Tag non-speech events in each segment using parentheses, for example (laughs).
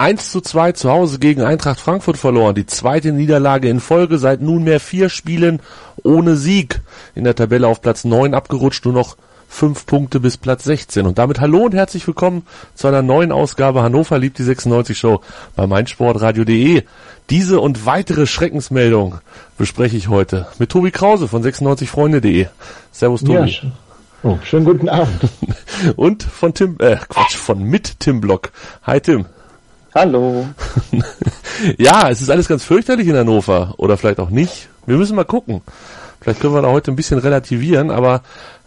1 zu 2 zu Hause gegen Eintracht Frankfurt verloren. Die zweite Niederlage in Folge seit nunmehr vier Spielen ohne Sieg. In der Tabelle auf Platz 9 abgerutscht, nur noch fünf Punkte bis Platz 16. Und damit hallo und herzlich willkommen zu einer neuen Ausgabe Hannover liebt die 96 Show bei meinsportradio.de. Diese und weitere Schreckensmeldungen bespreche ich heute mit Tobi Krause von 96freunde.de. Servus Tobi. Ja, oh, schönen guten Abend. (laughs) Und von Tim, äh, Quatsch, von mit Tim Block. Hi Tim. Hallo. (laughs) ja, es ist alles ganz fürchterlich in Hannover. Oder vielleicht auch nicht. Wir müssen mal gucken. Vielleicht können wir da heute ein bisschen relativieren, aber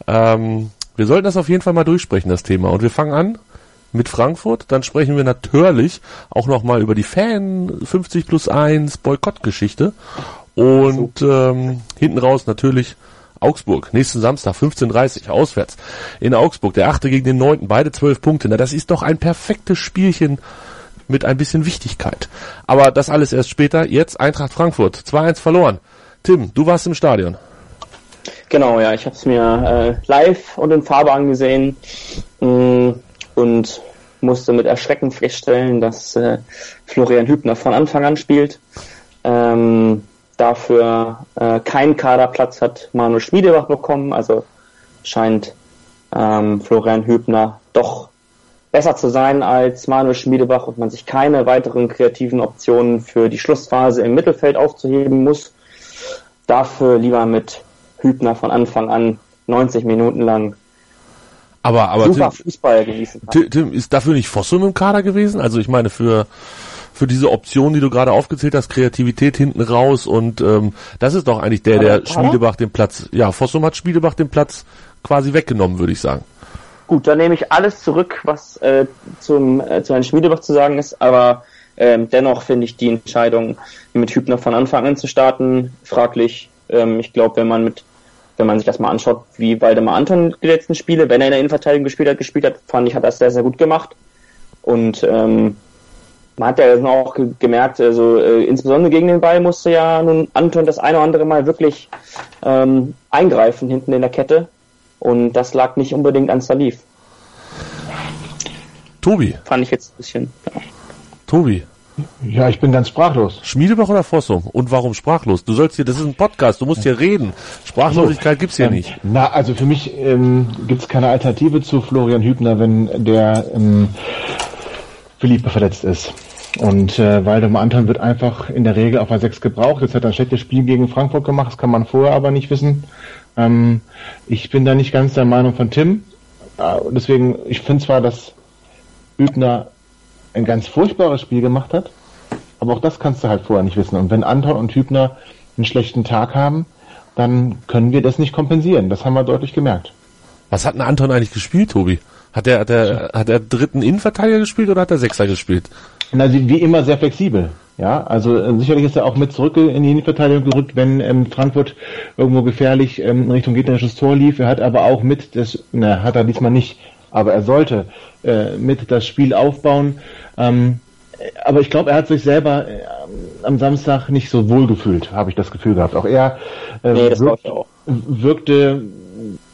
ähm, wir sollten das auf jeden Fall mal durchsprechen, das Thema. Und wir fangen an mit Frankfurt. Dann sprechen wir natürlich auch nochmal über die Fan 50 plus 1 Boykottgeschichte. Und ähm, hinten raus natürlich Augsburg. Nächsten Samstag 15.30 auswärts in Augsburg. Der achte gegen den neunten. Beide zwölf Punkte. Na, das ist doch ein perfektes Spielchen mit ein bisschen Wichtigkeit. Aber das alles erst später. Jetzt Eintracht Frankfurt. 2-1 verloren. Tim, du warst im Stadion. Genau, ja, ich habe es mir äh, live und in Farbe angesehen mh, mm, und musste mit Erschrecken feststellen, dass äh, Florian Hübner von Anfang an spielt. Ähm, dafür äh, keinen Kaderplatz hat Manuel Schmiedebach bekommen, also scheint ähm, Florian Hübner doch besser zu sein als Manuel Schmiedebach und man sich keine weiteren kreativen Optionen für die Schlussphase im Mittelfeld aufzuheben muss. Dafür lieber mit Hübner von Anfang an 90 Minuten lang aber, aber super Tim, Fußball genießen kann. Tim, ist dafür nicht Fossum im Kader gewesen? Also ich meine für für diese Option, die du gerade aufgezählt hast, Kreativität hinten raus und ähm, das ist doch eigentlich der, der Schmiedebach den Platz, ja, Fossum hat Schmiedebach den Platz quasi weggenommen, würde ich sagen. Gut, dann nehme ich alles zurück, was äh, zum, äh, zu Herrn Schmiedebach zu sagen ist, aber ähm, dennoch finde ich die Entscheidung, mit Hübner von Anfang an zu starten, fraglich. Ähm, ich glaube, wenn man mit, wenn man sich das mal anschaut, wie Waldemar Anton die letzten Spiele, wenn er in der Innenverteidigung gespielt hat, gespielt hat, fand ich, hat das sehr, sehr gut gemacht. Und ähm, man hat ja auch gemerkt, also äh, insbesondere gegen den Ball musste ja nun Anton das eine oder andere Mal wirklich ähm, eingreifen hinten in der Kette. Und das lag nicht unbedingt an Salif. Tobi. Fand ich jetzt ein bisschen. Ja. Tobi. Ja, ich bin ganz sprachlos. Schmiedebach oder Fossum? Und warum sprachlos? Du sollst hier, das ist ein Podcast, du musst hier reden. Sprachlosigkeit gibt's hier ähm, nicht. Na, also für mich ähm, gibt's keine Alternative zu Florian Hübner, wenn der ähm, Philippe verletzt ist. Und äh, Waldemar Anton wird einfach in der Regel auf a 6 gebraucht. Jetzt hat er ein schlechtes Spiel gegen Frankfurt gemacht, das kann man vorher aber nicht wissen. Ähm, ich bin da nicht ganz der Meinung von Tim. Äh, deswegen, ich finde zwar, dass Übner ein ganz furchtbares Spiel gemacht hat, aber auch das kannst du halt vorher nicht wissen. Und wenn Anton und Hübner einen schlechten Tag haben, dann können wir das nicht kompensieren. Das haben wir deutlich gemerkt. Was hat denn Anton eigentlich gespielt, Tobi? Hat er, hat er, hat er dritten Innenverteidiger gespielt oder hat er Sechser gespielt? Na, wie immer sehr flexibel. Ja, also äh, sicherlich ist er auch mit zurück in die Innenverteidigung gerückt, wenn ähm, Frankfurt irgendwo gefährlich ähm, in Richtung gegnerisches Tor lief. Er hat aber auch mit das, na, hat er diesmal nicht, aber er sollte äh, mit das Spiel aufbauen. Ähm, aber ich glaube, er hat sich selber äh, am Samstag nicht so wohl gefühlt, habe ich das Gefühl gehabt. Auch er äh, nee, wirkt, wirkte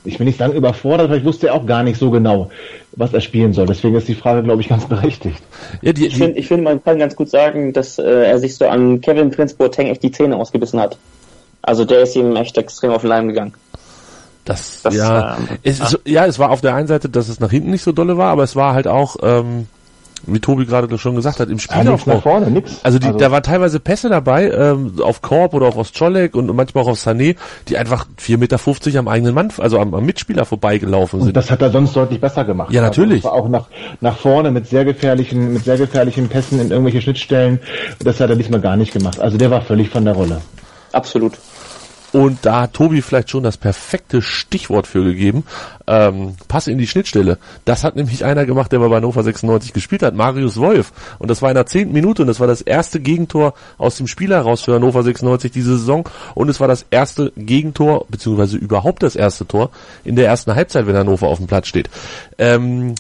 ich will nicht sagen überfordert, aber ich wusste ja auch gar nicht so genau, was er spielen soll. Deswegen ist die Frage, glaube ich, ganz berechtigt. Ja, die, die ich finde, find, man kann ganz gut sagen, dass äh, er sich so an Kevin Prince Boateng echt die Zähne ausgebissen hat. Also der ist ihm echt extrem auf den Leim gegangen. Das, das ja, ähm, es, ja. ja, es war auf der einen Seite, dass es nach hinten nicht so dolle war, aber es war halt auch, ähm, wie Tobi gerade schon gesagt hat, im Spielaufbau. Ja, vorne, nix. Also, die, also da waren teilweise Pässe dabei, ähm, auf Korb oder auch auf Ostscholek und manchmal auch auf Sané, die einfach 4,50 Meter am eigenen Mann, also am, am Mitspieler vorbeigelaufen sind. Und das hat er sonst deutlich besser gemacht. Ja, natürlich. Also, auch nach, nach vorne mit sehr gefährlichen, mit sehr gefährlichen Pässen in irgendwelche Schnittstellen. Das hat er diesmal gar nicht gemacht. Also der war völlig von der Rolle. Absolut. Und da hat Tobi vielleicht schon das perfekte Stichwort für gegeben. Ähm, Pass in die Schnittstelle. Das hat nämlich einer gemacht, der bei Hannover 96 gespielt hat, Marius Wolf. Und das war in der zehnten Minute und das war das erste Gegentor aus dem Spiel heraus für Hannover 96 diese Saison. Und es war das erste Gegentor, beziehungsweise überhaupt das erste Tor in der ersten Halbzeit, wenn Hannover auf dem Platz steht. Ähm,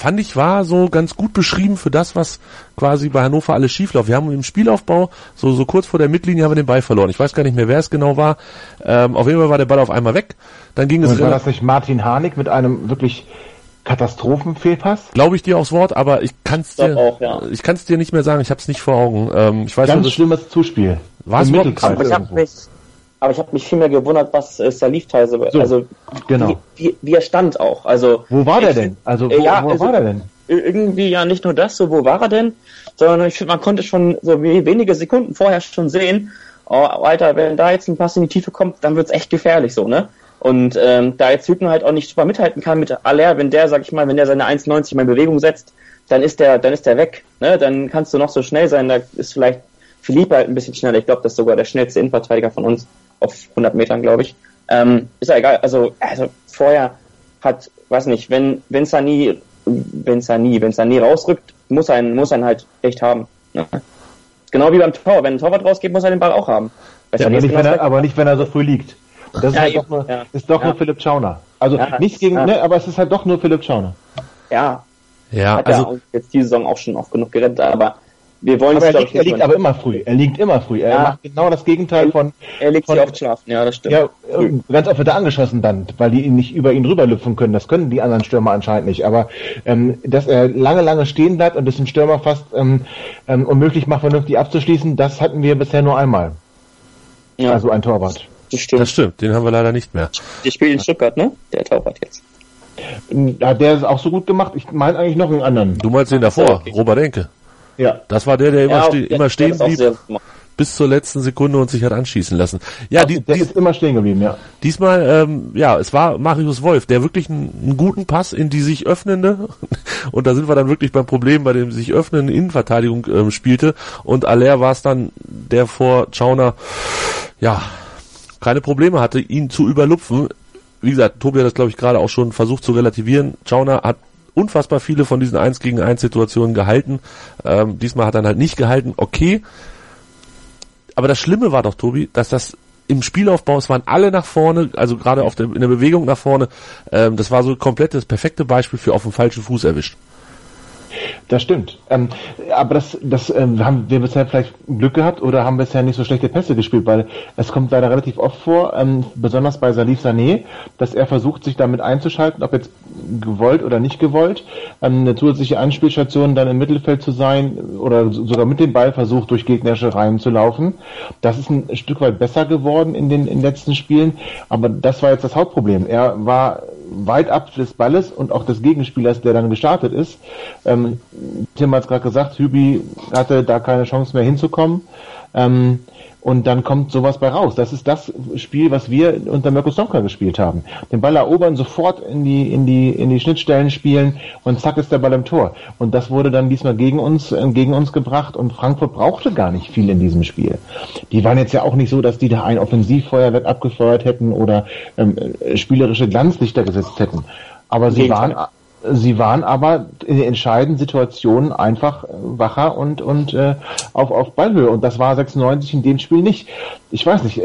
fand ich war so ganz gut beschrieben für das, was quasi bei Hannover alles schief läuft. Wir haben im Spielaufbau, so, so kurz vor der Mittellinie haben wir den Ball verloren. Ich weiß gar nicht mehr, wer es genau war. Ähm, auf jeden Fall war der Ball auf einmal weg. Dann ging Und es war das nicht Martin Harnik mit einem wirklich Katastrophenfehlpass? glaube ich dir aufs Wort, aber ich kann es dir, auch, ja. ich kann es dir nicht mehr sagen. Ich habe es nicht vor Augen. Ähm, ich weiß Ganz schlimmes Zuspiel. War es überhaupt- Mittelkreis Aber ich habe irgendwo. mich, aber ich habe mich viel mehr gewundert, was äh, Salif teilweise, So, also genau. wie, wie, wie er stand auch. Also Wo war der denn? Also wo, Äh, ja, wo also- war der denn? irgendwie ja nicht nur das, so wo war er denn, sondern ich finde, man konnte schon so wenige Sekunden vorher schon sehen, oh, Alter, wenn da jetzt ein Pass in die Tiefe kommt, dann wird's echt gefährlich so, ne? Und ähm, da jetzt Hübner halt auch nicht super mithalten kann mit Aller, wenn der, sag ich mal, wenn der seine 1,90 mal in Bewegung setzt, dann ist der, dann ist der weg, ne? Dann kannst du noch so schnell sein, da ist vielleicht Philippe halt ein bisschen schneller. Ich glaube, das ist sogar der schnellste Innenverteidiger von uns auf 100 Metern, glaube ich. Ähm, ist ja egal. Also, also vorher hat, weiß nicht, wenn wenn Sani, wenn Sani, wenn Sani rausrückt, muss ein muss ein halt echt haben. Ne? Genau wie beim Tor. Wenn ein Torwart rausgeht, muss er den Ball auch haben. Ja, aber, nicht, genau wenn er, aber nicht, wenn er so früh liegt. Das ist, Ja, halt doch nur, ja. ist doch Ja. nur Philipp Schauner. Also Ja, nichts gegen, ja. ne, aber es ist halt doch nur Philipp Schauner. Ja, ja, hat er also jetzt die Saison auch schon oft genug gerettet, aber wir wollen Aber er glaub liegt, er liegt aber immer früh. Er liegt immer früh. Er Ja. macht genau das Gegenteil von, er legt von sich oft schlafen, ja, das stimmt. ja, äh, ganz oft wird er angeschossen dann, weil die ihn nicht über ihn rüberlüpfen können. Das können die anderen Stürmer anscheinend nicht. Aber ähm, dass er lange, lange stehen bleibt und es dem Stürmer fast ähm, ähm, unmöglich macht, vernünftig abzuschließen, das hatten wir bisher nur einmal. ja Also ein Torwart. das stimmt. das stimmt, den haben wir leider nicht mehr. Der spielt in Stuttgart, ne? Der Torwart jetzt. Hat der es auch so gut gemacht? Ich meine eigentlich noch einen anderen. Du meinst den so, davor, okay. Robert Enke. Ja. Das war der, der immer, Ja, ste immer stehen blieb bis zur letzten Sekunde und sich hat anschießen lassen. Ja, die, der die, ist immer stehen geblieben, ja. Diesmal, ähm, ja, es war Marius Wolf, der wirklich einen, einen guten Pass in die sich öffnende, (laughs) und da sind wir dann wirklich beim Problem, bei dem sich öffnenden Innenverteidigung ähm, spielte, und Aller war es dann, der vor Schauner, ja, keine Probleme hatte, ihn zu überlupfen. Wie gesagt, Tobi hat das, glaube ich, gerade auch schon versucht zu relativieren. Schauner hat unfassbar viele von diesen 1 gegen 1 Situationen gehalten. Ähm, diesmal hat er halt nicht gehalten. Okay, aber das Schlimme war doch, Tobi, dass das im Spielaufbau, es waren alle nach vorne, also gerade auf der, in der Bewegung nach vorne, ähm, das war so komplett das perfekte Beispiel für auf dem falschen Fuß erwischt. Das stimmt. Ähm, aber das, das ähm, haben wir bisher vielleicht Glück gehabt oder haben bisher nicht so schlechte Pässe gespielt, weil es kommt leider relativ oft vor, ähm, besonders bei Salif Sané, dass er versucht, sich damit einzuschalten, ob jetzt gewollt oder nicht gewollt, ähm, eine zusätzliche Anspielstation dann im Mittelfeld zu sein oder so- sogar mit dem Ball versucht, durch gegnerische Reihen zu laufen. Das ist ein Stück weit besser geworden in den, in den letzten Spielen, aber das war jetzt das Hauptproblem. Er war weit ab des Balles und auch des Gegenspielers, der dann gestartet ist. Ähm, Tim hat es gerade gesagt, Hübi hatte da keine Chance mehr hinzukommen. Ähm, und dann kommt sowas bei raus. Das ist das Spiel, was wir unter Mirko Slomka gespielt haben. Den Ball erobern, sofort in die, in die, in die Schnittstellen spielen und zack ist der Ball im Tor. Und das wurde dann diesmal gegen uns, äh, gegen uns gebracht und Frankfurt brauchte gar nicht viel in diesem Spiel. Die waren jetzt ja auch nicht so, dass die da ein Offensivfeuerwerk abgefeuert hätten oder ähm, äh, spielerische Glanzlichter gesetzt hätten. Aber sie waren Sie waren aber in den entscheidenden Situationen einfach äh, wacher und, und äh, auf, auf Ballhöhe. Und das war 96 in dem Spiel nicht. Ich weiß nicht.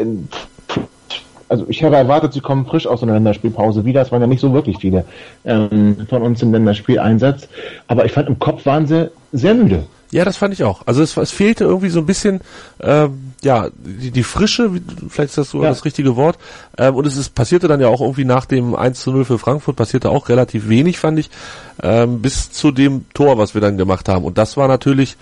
Also ich habe erwartet, sie kommen frisch aus einer Länderspielpause wieder. Es waren ja nicht so wirklich viele ähm, von uns im Länderspieleinsatz. Aber ich fand, im Kopf waren sie sehr müde. Ja, das fand ich auch. Also es, es fehlte irgendwie so ein bisschen, ähm, ja, die, die Frische, vielleicht ist das sogar Ja. das richtige Wort. Ähm, und es ist, passierte dann ja auch irgendwie nach dem 1 zu 0 für Frankfurt, passierte auch relativ wenig, fand ich, ähm, bis zu dem Tor, was wir dann gemacht haben. Und das war natürlich,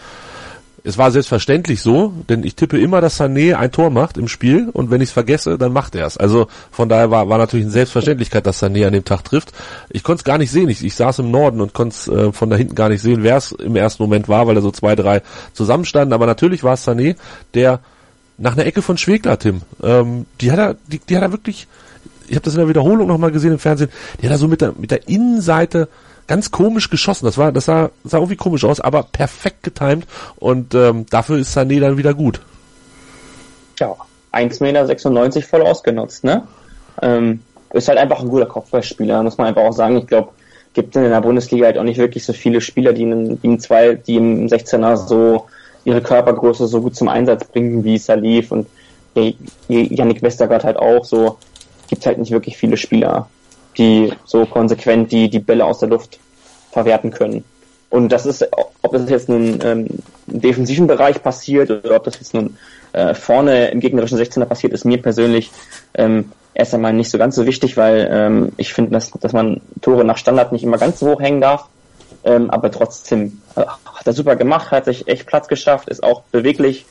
es war selbstverständlich so, denn ich tippe immer, dass Sané ein Tor macht im Spiel und wenn ich es vergesse, dann macht er es. Also von daher war, war natürlich eine Selbstverständlichkeit, dass Sané an dem Tag trifft. Ich konnte es gar nicht sehen. Ich, ich saß im Norden und konnte es äh, von da hinten gar nicht sehen, wer es im ersten Moment war, weil da so zwei, drei zusammenstanden. Aber natürlich war es Sané, der nach einer Ecke von Schwegler, Tim, ähm, die hat er, die, die hat er wirklich, ich habe das in der Wiederholung nochmal gesehen im Fernsehen, die hat er so mit der, mit der Innenseite ganz komisch geschossen. Das war, das sah, sah irgendwie komisch aus, aber perfekt getimed und ähm, dafür ist Sané dann wieder gut. Ja, 1,96 Meter voll ausgenutzt, ne? Ähm, ist halt einfach ein guter Kopfballspieler, muss man einfach auch sagen. Ich glaube, gibt in der Bundesliga halt auch nicht wirklich so viele Spieler, die in, die in zwei, die im 16er so ihre Körpergröße so gut zum Einsatz bringen wie Salif und Yannick Westergaard halt auch so. Gibt halt nicht wirklich viele Spieler, die so konsequent die, die Bälle aus der Luft verwerten können. Und das ist, ob das jetzt nun ähm, im defensiven Bereich passiert oder ob das jetzt nun äh, vorne im gegnerischen 16er passiert, ist mir persönlich ähm, erst einmal nicht so ganz so wichtig, weil ähm, ich finde, dass, dass man Tore nach Standard nicht immer ganz so hoch hängen darf. Ähm, aber trotzdem äh, hat er super gemacht, hat sich echt Platz geschafft, ist auch beweglich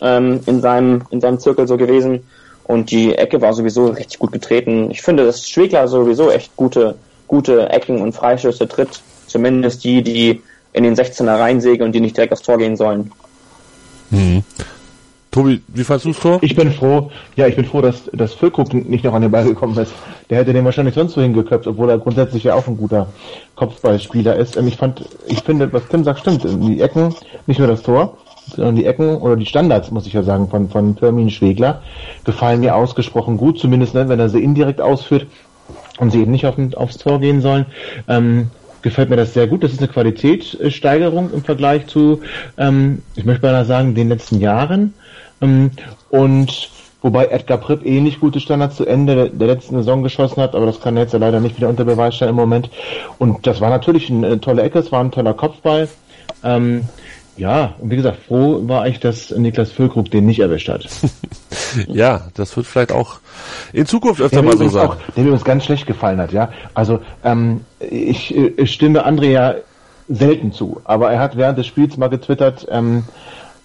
ähm, in seinem in seinem Zirkel so gewesen und die Ecke war sowieso richtig gut getreten. Ich finde, dass Schwegler sowieso echt gute gute Ecken und Freistöße tritt, zumindest die, die in den 16er reinsägen und die nicht direkt aufs Tor gehen sollen. Mhm. Tobi, wie fandst du das Tor? Ich bin froh, ja, ich bin froh, dass, dass Füllkrug nicht noch an den Ball gekommen ist. Der hätte den wahrscheinlich sonst so hingeköpft, obwohl er grundsätzlich ja auch ein guter Kopfballspieler ist. Ich fand, ich finde, was Tim sagt, stimmt. Die Ecken, nicht nur das Tor, sondern die Ecken oder die Standards, muss ich ja sagen, von, von Firmin Schwegler, gefallen mir ausgesprochen gut, zumindest ne, wenn er sie indirekt ausführt und sie eben nicht auf, aufs Tor gehen sollen. Ähm, gefällt mir das sehr gut. Das ist eine Qualitätssteigerung im Vergleich zu, ähm, ich möchte mal sagen, den letzten Jahren. Ähm, und wobei Edgar Pripp ähnlich gute Standards zu Ende der letzten Saison geschossen hat, aber das kann er jetzt ja leider nicht wieder unter Beweis stellen im Moment. Und das war natürlich eine tolle Ecke, es war ein toller Kopfball. Ähm, ja, und wie gesagt, froh war ich, dass Niklas Füllkrug den nicht erwischt hat. (laughs) ja, das wird vielleicht auch in Zukunft öfter mal so sein. Auch, der mir uns ganz schlecht gefallen hat, ja. Also ähm, ich, ich stimme André ja selten zu, aber er hat während des Spiels mal getwittert, ähm,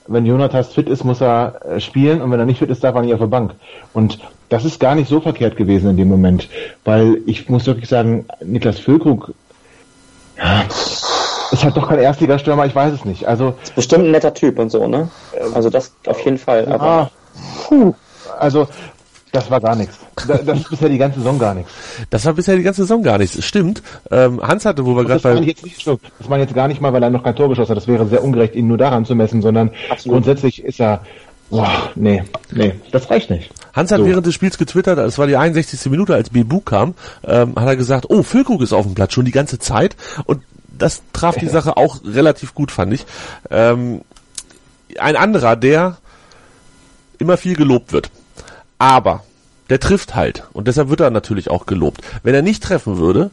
wenn Jonathas fit ist, muss er äh, spielen und wenn er nicht fit ist, darf er nicht auf der Bank. Und das ist gar nicht so verkehrt gewesen in dem Moment, weil ich muss wirklich sagen, Niklas Füllkrug ja, ist halt doch kein Erstligastürmer, ich weiß es nicht. Also ist bestimmt ein netter Typ und so, ne? Also das auf jeden Fall. Ja, aber puh, also das war gar nichts. Das ist bisher die ganze Saison gar nichts. Das war bisher die ganze Saison gar nichts. Stimmt. Ähm, Hans hatte, wo wir gerade bei... Jetzt nicht, das meine jetzt gar nicht mal, weil er noch kein Tor geschossen hat. Das wäre sehr ungerecht, ihn nur daran zu messen, sondern Absolut. grundsätzlich ist er... Boah, nee, nee, das reicht nicht. Hans hat so. während des Spiels getwittert, es war die 61. Minute, als Bebu kam, ähm, hat er gesagt, oh, Füllkrug ist auf dem Platz schon die ganze Zeit und das traf die Sache auch relativ gut, fand ich. Ähm, ein anderer, der immer viel gelobt wird. Aber der trifft halt. Und deshalb wird er natürlich auch gelobt. Wenn er nicht treffen würde,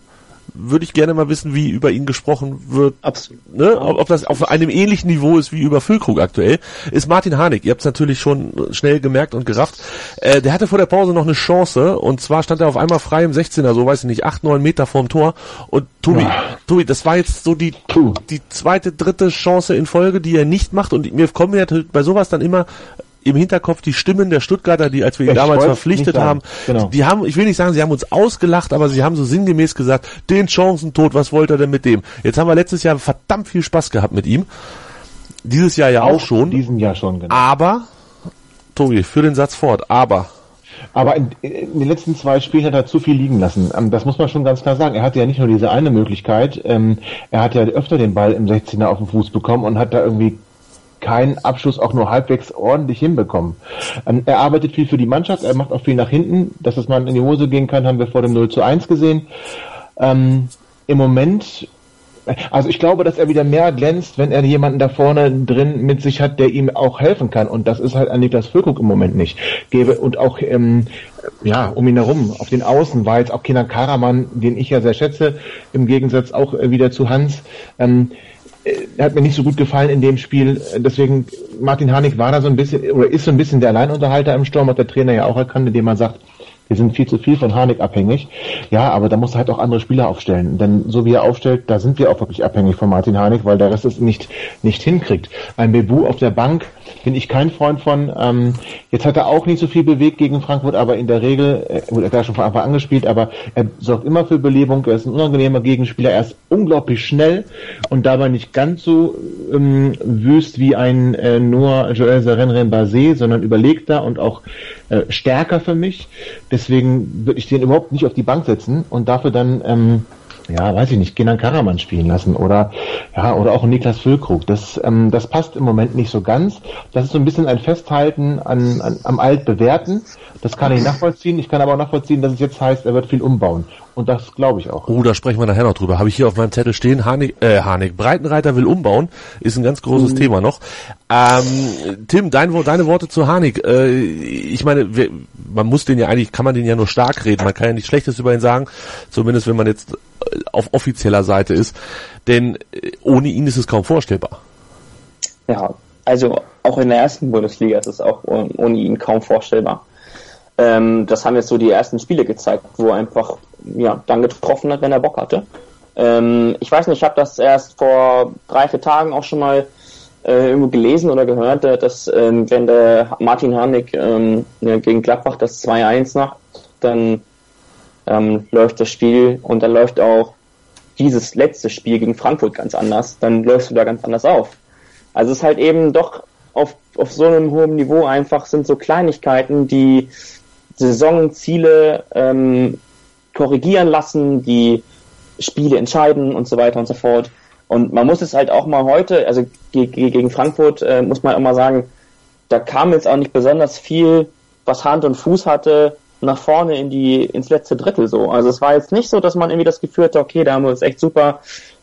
würde ich gerne mal wissen, wie über ihn gesprochen wird. Absolut. Ne? Ob, ob das auf einem ähnlichen Niveau ist wie über Füllkrug aktuell. Ist Martin Harnik. Ihr habt es natürlich schon schnell gemerkt und gerafft. Äh, der hatte vor der Pause noch eine Chance und zwar stand er auf einmal frei im 16er, so weiß ich nicht, 8, 9 Meter vorm Tor. Und Tobi, ja. Tobi, das war jetzt so die, die zweite, dritte Chance in Folge, die er nicht macht und mir kommen ja bei sowas dann immer im Hinterkopf die Stimmen der Stuttgarter, die als wir ihn ich damals verpflichtet haben, genau. die haben, ich will nicht sagen, sie haben uns ausgelacht, aber sie haben so sinngemäß gesagt, den Chancentod, was wollte er denn mit dem? Jetzt haben wir letztes Jahr verdammt viel Spaß gehabt mit ihm. Dieses Jahr ja auch, auch schon. Diesen Jahr schon, genau. Aber, Tobi, für den Satz fort, aber. Aber in, in, den letzten zwei Spielen hat er zu viel liegen lassen. Ähm, das muss man schon ganz klar sagen. Er hatte ja nicht nur diese eine Möglichkeit, ähm, er hat ja öfter den Ball im 16er auf den Fuß bekommen und hat da irgendwie keinen Abschluss auch nur halbwegs ordentlich hinbekommen. Ähm, er arbeitet viel für die Mannschaft, er macht auch viel nach hinten. Dass es mal in die Hose gehen kann, haben wir vor dem 0 zu 1 gesehen. Ähm, Im Moment, also ich glaube, dass er wieder mehr glänzt, wenn er jemanden da vorne drin mit sich hat, der ihm auch helfen kann. Und das ist halt an Niklas Füllkrug im Moment nicht. Gebe und auch ähm, ja um ihn herum auf den Außen war jetzt auch Kenan Karaman, den ich ja sehr schätze, im Gegensatz auch äh, wieder zu Hans. Ähm, hat mir nicht so gut gefallen in dem Spiel. Deswegen, Martin Harnik war da so ein bisschen, oder ist so ein bisschen der Alleinunterhalter im Sturm, hat der Trainer ja auch erkannt, indem man sagt, wir sind viel zu viel von Harnik abhängig. Ja, aber da muss er halt auch andere Spieler aufstellen. Denn so wie er aufstellt, da sind wir auch wirklich abhängig von Martin Harnik, weil der Rest es nicht, nicht hinkriegt. Ein Bebu auf der Bank bin ich kein Freund von. Ähm, jetzt hat er auch nicht so viel bewegt gegen Frankfurt, aber in der Regel, äh, er hat schon von Anfang an gespielt, aber er sorgt immer für Belebung. Er ist ein unangenehmer Gegenspieler. Er ist unglaublich schnell und dabei nicht ganz so ähm, wüst wie ein äh, nur Joel Sarenren Basé, sondern überlegter und auch äh, stärker für mich. Deswegen würde ich den überhaupt nicht auf die Bank setzen und dafür dann ähm, ja, weiß ich nicht, Kenan Karaman spielen lassen oder ja, oder auch Niklas Füllkrug. Das, ähm, das passt im Moment nicht so ganz. Das ist so ein bisschen ein Festhalten an, an, am Altbewährten. Das kann ich nachvollziehen. Ich kann aber auch nachvollziehen, dass es jetzt heißt, er wird viel umbauen. Und das glaube ich auch. Oh, da sprechen wir nachher noch drüber. Habe ich hier auf meinem Zettel stehen. Hanik, äh, Hanik, Breitenreiter will umbauen. Ist ein ganz großes mhm. Thema noch. Ähm, Tim, dein, deine Worte zu Hanik. Äh, ich meine, man muss den ja eigentlich, kann man den ja nur stark reden. Man kann ja nichts Schlechtes über ihn sagen. Zumindest wenn man jetzt äh, auf offizieller Seite ist. Denn äh, ohne ihn ist es kaum vorstellbar. Ja, also auch in der ersten Bundesliga ist es auch ohne ihn kaum vorstellbar. Ähm, das haben jetzt so die ersten Spiele gezeigt, wo er einfach ja, dann getroffen hat, wenn er Bock hatte. Ähm, ich weiß nicht, ich habe das erst vor drei, vier Tagen auch schon mal äh, irgendwo gelesen oder gehört, äh, dass ähm, wenn der Martin Harnik ähm, gegen Gladbach das 2-1 macht, dann ähm, läuft das Spiel und dann läuft auch dieses letzte Spiel gegen Frankfurt ganz anders, dann läufst du da ganz anders auf. Also es ist halt eben doch auf, auf so einem hohen Niveau einfach sind so Kleinigkeiten, die Saisonziele ähm, korrigieren lassen, die Spiele entscheiden und so weiter und so fort. Und man muss es halt auch mal heute, also gegen Frankfurt äh, muss man immer sagen, da kam jetzt auch nicht besonders viel, was Hand und Fuß hatte, nach vorne in die ins letzte Drittel so. Also es war jetzt nicht so, dass man irgendwie das Gefühl hatte, okay, da haben wir uns echt super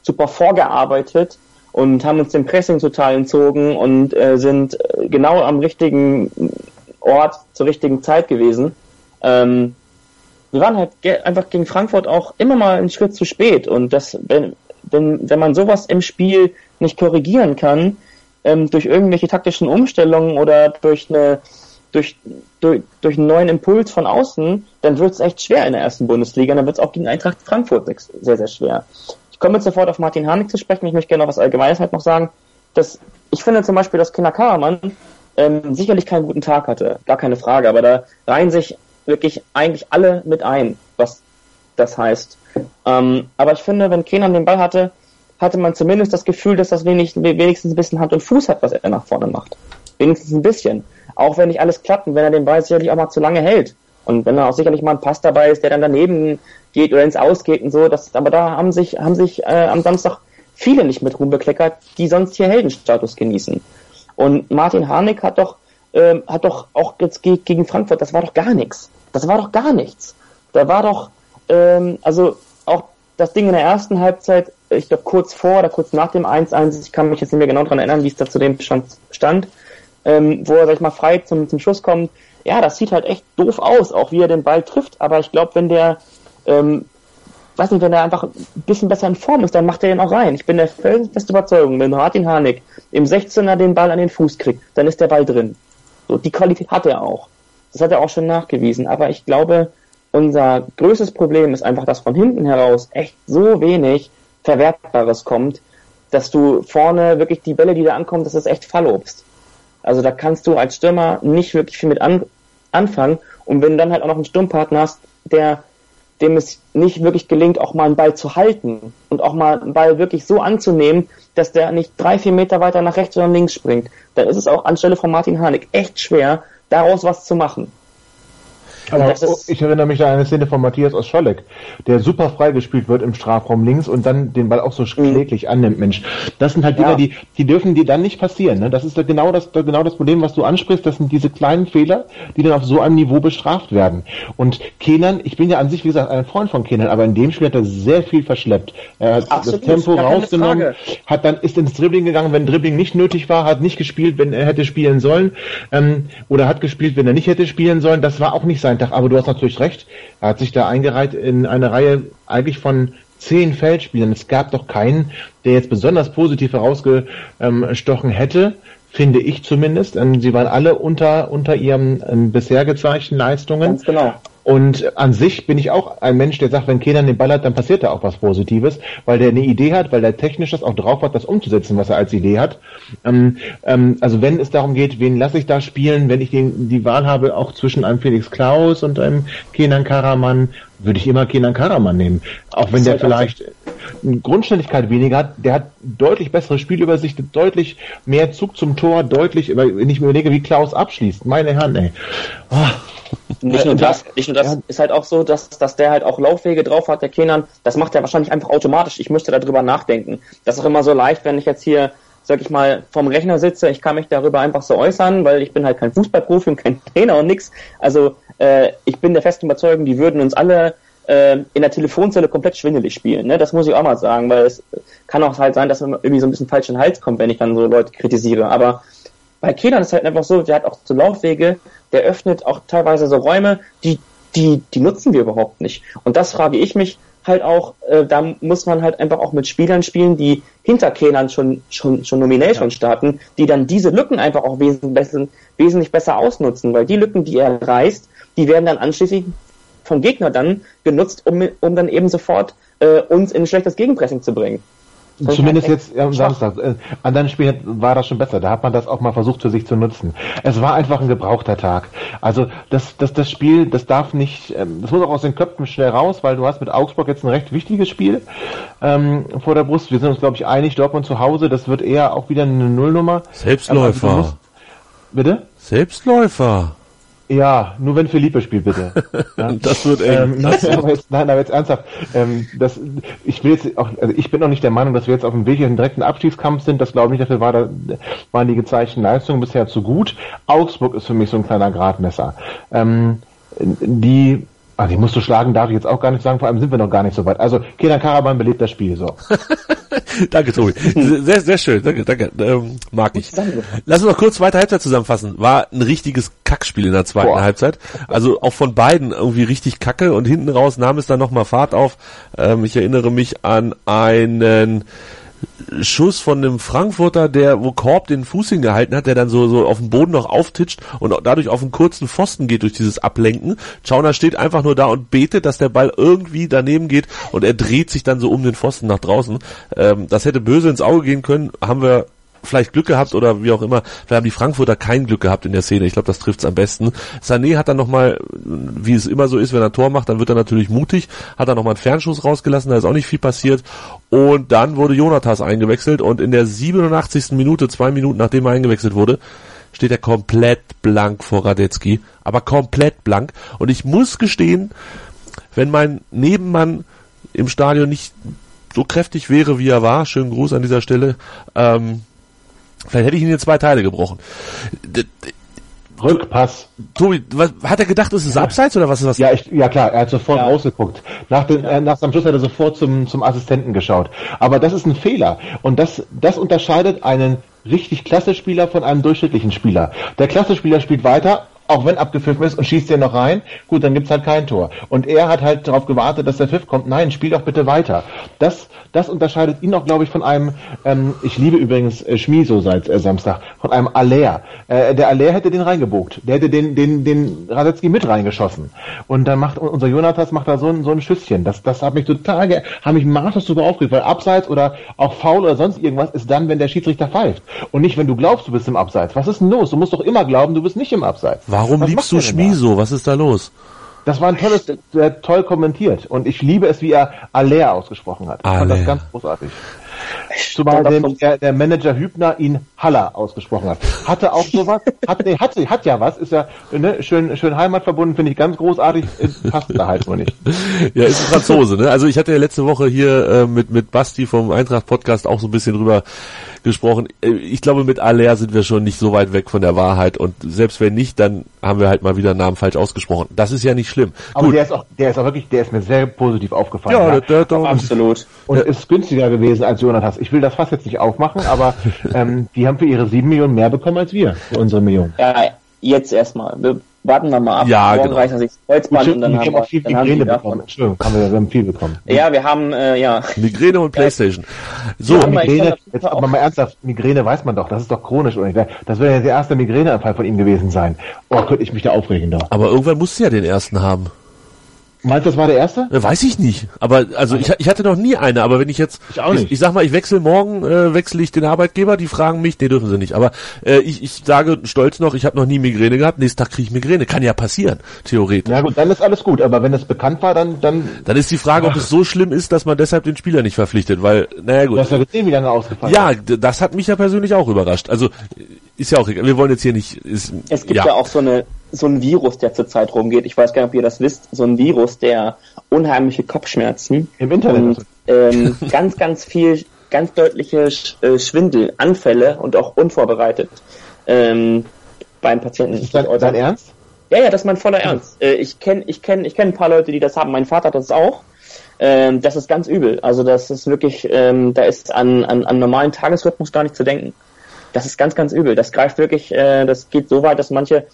super vorgearbeitet und haben uns dem Pressing total entzogen und äh, sind äh, genau am richtigen Ort zur richtigen Zeit gewesen. Ähm, wir waren halt einfach gegen Frankfurt auch immer mal einen Schritt zu spät. Und das, wenn, wenn, wenn man sowas im Spiel nicht korrigieren kann, ähm, durch irgendwelche taktischen Umstellungen oder durch eine durch, durch, durch einen neuen Impuls von außen, dann wird es echt schwer in der ersten Bundesliga. Dann wird es auch gegen Eintracht Frankfurt sehr, sehr schwer. Ich komme jetzt sofort auf Martin Harnik zu sprechen. Ich möchte gerne noch was Allgemeines halt noch sagen. Dass, ich finde zum Beispiel, dass Kinder Karaman ähm, sicherlich keinen guten Tag hatte. Gar keine Frage. Aber da reihen sich wirklich eigentlich alle mit ein, was das heißt. Ähm, aber ich finde, wenn Kenan den Ball hatte, hatte man zumindest das Gefühl, dass das wenig, wenigstens ein bisschen Hand und Fuß hat, was er nach vorne macht. Wenigstens ein bisschen. Auch wenn nicht alles klappt und wenn er den Ball sicherlich auch mal zu lange hält. Und wenn da auch sicherlich mal ein Pass dabei ist, der dann daneben geht oder ins Ausgeht und so, das, aber da haben sich, haben sich äh, am Samstag viele nicht mit Ruhm bekleckert, die sonst hier Heldenstatus genießen. Und Martin Harnik hat doch, äh, hat doch auch jetzt gegen Frankfurt, das war doch gar nichts. Das war doch gar nichts. Da war doch, ähm, also auch das Ding in der ersten Halbzeit, ich glaube kurz vor oder kurz nach dem 1-1, ich kann mich jetzt nicht mehr genau daran erinnern, wie es da zu dem stand, stand ähm, wo er, sag ich mal, frei zum, zum Schuss kommt. Ja, das sieht halt echt doof aus, auch wie er den Ball trifft, aber ich glaube, wenn der, ähm, weiß nicht, wenn er einfach ein bisschen besser in Form ist, dann macht er den auch rein. Ich bin der feste Überzeugung, wenn Martin Harnik im 16er den Ball an den Fuß kriegt, dann ist der Ball drin. So, die Qualität hat er auch. Das hat er auch schon nachgewiesen. Aber ich glaube, unser größtes Problem ist einfach, dass von hinten heraus echt so wenig Verwertbares kommt, dass du vorne wirklich die Bälle, die da ankommen, das ist echt Fallobst. Also da kannst du als Stürmer nicht wirklich viel mit an, anfangen. Und wenn du dann halt auch noch einen Sturmpartner hast, der dem es nicht wirklich gelingt, auch mal einen Ball zu halten und auch mal einen Ball wirklich so anzunehmen, dass der nicht drei, vier Meter weiter nach rechts oder links springt, dann ist es auch anstelle von Martin Harnik echt schwer, daraus was zu machen. Aber ich erinnere mich an eine Szene von Matthias aus Scholleck, der super freigespielt wird im Strafraum links und dann den Ball auch so mhm. kläglich annimmt, Mensch. Das sind halt Dinge, ja. die, die dürfen dir dann nicht passieren. Ne? Das ist genau das, genau das Problem, was du ansprichst. Das sind diese kleinen Fehler, die dann auf so einem Niveau bestraft werden. Und Kenan, ich bin ja an sich, wie gesagt, ein Freund von Kenan, aber in dem Spiel hat er sehr viel verschleppt. Er hat Absolut, das Tempo rausgenommen, hat dann, ist ins Dribbling gegangen, wenn Dribbling nicht nötig war, hat nicht gespielt, wenn er hätte spielen sollen, ähm, oder hat gespielt, wenn er nicht hätte spielen sollen. Das war auch nicht sein Tag, aber du hast natürlich recht. Er hat sich da eingereiht in eine Reihe eigentlich von zehn Feldspielern. Es gab doch keinen, der jetzt besonders positiv herausgestochen hätte, finde ich zumindest. Ähm, sie waren alle unter, unter ihren ähm, bisher gezeigten Leistungen. Ganz genau. Und an sich bin ich auch ein Mensch, der sagt, wenn Kenan den Ball hat, dann passiert da auch was Positives, weil der eine Idee hat, weil der technisch das auch drauf hat, das umzusetzen, was er als Idee hat. Ähm, ähm, also wenn es darum geht, wen lasse ich da spielen, wenn ich den, die Wahl habe, auch zwischen einem Felix Klaus und einem Kenan Karaman, würde ich immer Kenan Karaman nehmen. Auch wenn der vielleicht eine Grundständigkeit weniger hat, der hat deutlich bessere Spielübersicht, deutlich mehr Zug zum Tor, deutlich, wenn ich mir überlege, wie Klaus abschließt, meine Herren, ey. Oh. Nicht nur das, nicht nur das ja. ist halt auch so, dass, dass der halt auch Laufwege drauf hat, der Kenan. Das macht er wahrscheinlich einfach automatisch. Ich müsste darüber nachdenken. Das ist auch immer so leicht, wenn ich jetzt hier, sag ich mal, vom Rechner sitze. Ich kann mich darüber einfach so äußern, weil ich bin halt kein Fußballprofi und kein (laughs) Trainer und nix. Also äh, ich bin der festen Überzeugung, die würden uns alle äh, in der Telefonzelle komplett schwindelig spielen. Ne? Das muss ich auch mal sagen, weil es kann auch halt sein, dass man irgendwie so ein bisschen falsch in den Hals kommt, wenn ich dann so Leute kritisiere. Aber bei Kenan ist halt einfach so, der hat auch so Laufwege, der öffnet auch teilweise so Räume, die, die, die nutzen wir überhaupt nicht. Und das frage ich mich halt auch, äh, da muss man halt einfach auch mit Spielern spielen, die hinter Kenan schon, schon, schon nominell ja. schon starten, die dann diese Lücken einfach auch wesentlich besser, wesentlich besser ausnutzen, weil die Lücken, die er reißt, die werden dann anschließend vom Gegner dann genutzt, um, um dann eben sofort äh, uns in ein schlechtes Gegenpressing zu bringen. Zumindest jetzt am Samstag. Äh, an deinen Spielen war das schon besser. Da hat man das auch mal versucht für sich zu nutzen. Es war einfach ein gebrauchter Tag. Also das, das, das Spiel, das darf nicht, ähm, das muss auch aus den Köpfen schnell raus, weil du hast mit Augsburg jetzt ein recht wichtiges Spiel ähm, vor der Brust. Wir sind uns, glaube ich, einig, Dortmund zu Hause, das wird eher auch wieder eine Nullnummer. Selbstläufer. Also musst, bitte? Selbstläufer. Ja, nur wenn Philippe spielt, bitte. (laughs) Ja? das wird eng. Ähm, nein, aber jetzt, nein, aber jetzt ernsthaft. Ähm, das, ich will jetzt auch, also ich bin auch nicht der Meinung, dass wir jetzt auf dem Weg in den direkten Abstiegskampf sind. Das glaube ich nicht. Dafür war da, waren die gezeigten Leistungen bisher zu gut. Augsburg ist für mich so ein kleiner Gradmesser. Ähm, die also ich musst du schlagen, darf ich jetzt auch gar nicht sagen, vor allem sind wir noch gar nicht so weit. Also Kenan Karaban belebt das Spiel so. (laughs) (laughs) danke, Tobi. Sehr, sehr schön, danke, danke. Ähm, mag ich. Lass uns noch kurz zweite Halbzeit zusammenfassen. War ein richtiges Kackspiel in der zweiten Boah. Halbzeit. Also auch von beiden irgendwie richtig kacke und hinten raus nahm es dann nochmal Fahrt auf. Ähm, ich erinnere mich an einen Schuss von einem Frankfurter, der, wo Korb den Fuß hingehalten hat, der dann so, so auf dem Boden noch auftitscht und dadurch auf einen kurzen Pfosten geht durch dieses Ablenken. Schauner steht einfach nur da und betet, dass der Ball irgendwie daneben geht und er dreht sich dann so um den Pfosten nach draußen. Ähm, das hätte böse ins Auge gehen können, haben wir vielleicht Glück gehabt oder wie auch immer. Vielleicht haben die Frankfurter kein Glück gehabt in der Szene. Ich glaube, das trifft's am besten. Sané hat dann nochmal, wie es immer so ist, wenn er ein Tor macht, dann wird er natürlich mutig, hat er nochmal einen Fernschuss rausgelassen, da ist auch nicht viel passiert. Und dann wurde Jonathas eingewechselt und in der 87. Minute, zwei Minuten nachdem er eingewechselt wurde, steht er komplett blank vor Radetzky. Aber komplett blank. Und ich muss gestehen, wenn mein Nebenmann im Stadion nicht so kräftig wäre, wie er war, schönen Gruß an dieser Stelle, ähm, Vielleicht hätte ich ihn in zwei Teile gebrochen. Rückpass. Tobi, was, hat er gedacht, ist es abseits oder was ist das? Ja, ich, ja klar, er hat sofort ja. rausgeguckt. Nach, dem, ja. äh, nach seinem Schluss hat er sofort zum, zum Assistenten geschaut. Aber das ist ein Fehler. Und das, das unterscheidet einen richtig klasse Spieler von einem durchschnittlichen Spieler. Der klasse Spieler spielt weiter, auch wenn abgepfiffen ist und schießt den noch rein, gut, dann gibt's halt kein Tor. Und er hat halt darauf gewartet, dass der Pfiff kommt. Nein, spiel doch bitte weiter. Das, das unterscheidet ihn auch, glaube ich, von einem, ähm, ich liebe übrigens äh, Schmiso seit äh, Samstag, von einem Aller. Äh, der Aller hätte den reingebogt. Der hätte den, den, den Radetzky mit reingeschossen. Und dann macht unser Jonathas macht da so ein, so ein Schüsschen. Das, das hat mich total, hat mich maßlos sogar aufgeregt, weil Abseits oder auch Foul oder sonst irgendwas ist dann, wenn der Schiedsrichter pfeift. Und nicht, wenn du glaubst, du bist im Abseits. Was ist denn los? Du musst doch immer glauben, du bist nicht im Abseits. Warum Was liebst du Schmiso? Was ist da los? Das war ein tolles, äh, toll kommentiert. Und ich liebe es, wie er Aller ausgesprochen hat. Ich Aller. fand das ganz großartig. Zumal dem, der, der, Manager Hübner ihn Haller ausgesprochen hat. Hatte auch sowas, hat, nee, hat, hat ja was, ist ja ne, schön, schön heimatverbunden, finde ich ganz großartig, passt da halt nur nicht. Ja, ist ein Franzose, ne? Also ich hatte ja letzte Woche hier äh, mit, mit Basti vom Eintracht Podcast auch so ein bisschen drüber gesprochen. Äh, ich glaube, mit Aller sind wir schon nicht so weit weg von der Wahrheit und selbst wenn nicht, dann haben wir halt mal wieder einen Namen falsch ausgesprochen. Das ist ja nicht schlimm. Aber Gut. der ist auch, der ist auch wirklich, der ist mir sehr positiv aufgefallen. Ja, ja. Der, der, der, absolut. Und ist günstiger gewesen als Jonathas. Ich will das fast jetzt nicht aufmachen, aber (laughs) ähm, die haben für ihre sieben Millionen mehr bekommen als wir, für unsere Millionen. Ja, jetzt erstmal. Wir warten wir mal ab. Ja, Morgen genau. reichen sich Kreuzband und dann haben wir, viel dann Migräne haben bekommen. Entschuldigung, haben wir, wir haben viel bekommen. Ja, wir haben, äh, ja. Migräne und Playstation. So, ja, Migräne, jetzt aber mal ernsthaft, Migräne weiß man doch, das ist doch chronisch, oder? Das wäre ja der erste Migräneanfall von ihm gewesen sein. Oh, könnte ich mich da aufregen doch. Aber irgendwann musst du ja den ersten haben. Meinst du, das war der erste? Äh, weiß ich nicht. Aber also ich, ich hatte noch nie eine, aber wenn ich jetzt ich, auch nicht. ich, ich sag mal, ich wechsle morgen, äh, wechsle ich den Arbeitgeber, die fragen mich, nee, dürfen sie nicht. Aber äh, ich, ich sage stolz noch, ich habe noch nie Migräne gehabt, nächsten Tag kriege ich Migräne. Kann ja passieren, theoretisch. Ja gut, dann ist alles gut, aber wenn es bekannt war, dann dann. Dann ist die Frage, ob es so schlimm ist, dass man deshalb den Spieler nicht verpflichtet, weil, naja gut. Du hast ja gesehen, wie lange ausgefallen Ja, das hat mich ja persönlich auch überrascht. Also ist ja auch egal. Wir wollen jetzt hier nicht. Ist, es gibt ja. ja. auch so eine so ein Virus, der zurzeit rumgeht. Ich weiß gar nicht, ob ihr das wisst. So ein Virus, der unheimliche Kopfschmerzen Im Internet. und ähm, (laughs) ganz, ganz viel, ganz deutliche Sch- äh, Schwindelanfälle und auch unvorbereitet ähm, beim Patienten. ist dein, dein Ernst? Ja, ja, das ist mein voller Ernst. Äh, ich kenne ich kenn, ich kenn ein paar Leute, die das haben. Mein Vater hat das auch. Ähm, das ist ganz übel. Also das ist wirklich, ähm, da ist an, an, an normalen Tagesrhythmus gar nicht zu denken. Das ist ganz, ganz übel. Das greift wirklich, äh, das geht so weit, dass manche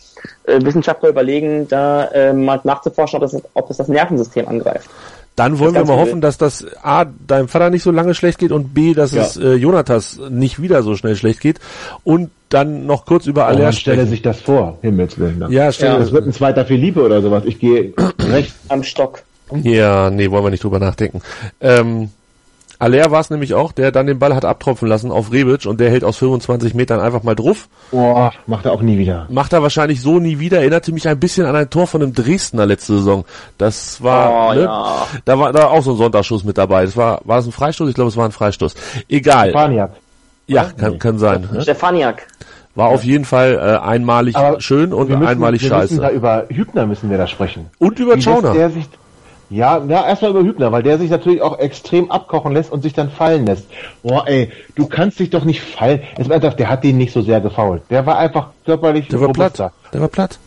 äh, Wissenschaftler überlegen, da äh, mal nachzuforschen, ob das, ob das das Nervensystem angreift. Dann wollen wir mal übel. hoffen, dass das A, deinem Vater nicht so lange schlecht geht und B, dass Ja. es äh, Jonathas nicht wieder so schnell schlecht geht. Und dann noch kurz über Oh, Aller man stelle sich das vor, Himmels Willen. dann. Ja, stell Ja. Das wird ein zweiter Philippe oder sowas. Ich gehe (clears throat) rechts. Am Stock. Ja, nee, wollen wir nicht drüber nachdenken. Ähm, Aller war es nämlich auch, der dann den Ball hat abtropfen lassen auf Rebic und der hält aus 25 Metern einfach mal drauf. Boah, macht er auch nie wieder. Macht er wahrscheinlich so nie wieder. Erinnerte mich ein bisschen an ein Tor von einem Dresdner letzte Saison. Das war, Oh, ne? ja. da war da auch so ein Sonntagsschuss mit dabei. Das war, war das ein Freistoß? Ich glaube, es war ein Freistoß. Egal. Spaniak. Ja, kann, kann sein. Ne? Stefaniak. War auf jeden Fall äh, einmalig Aber schön und wir müssen, einmalig wir Müssen da scheiße. über Hübner müssen wir da sprechen. Und über Wie Schauner. Ja, ja, erstmal über Hübner, weil der sich natürlich auch extrem abkochen lässt und sich dann fallen lässt. Boah, ey, du kannst dich doch nicht fallen. Es war einfach, der hat den nicht so sehr gefault. Der war einfach körperlich Der war robuster. platt. Der war platt.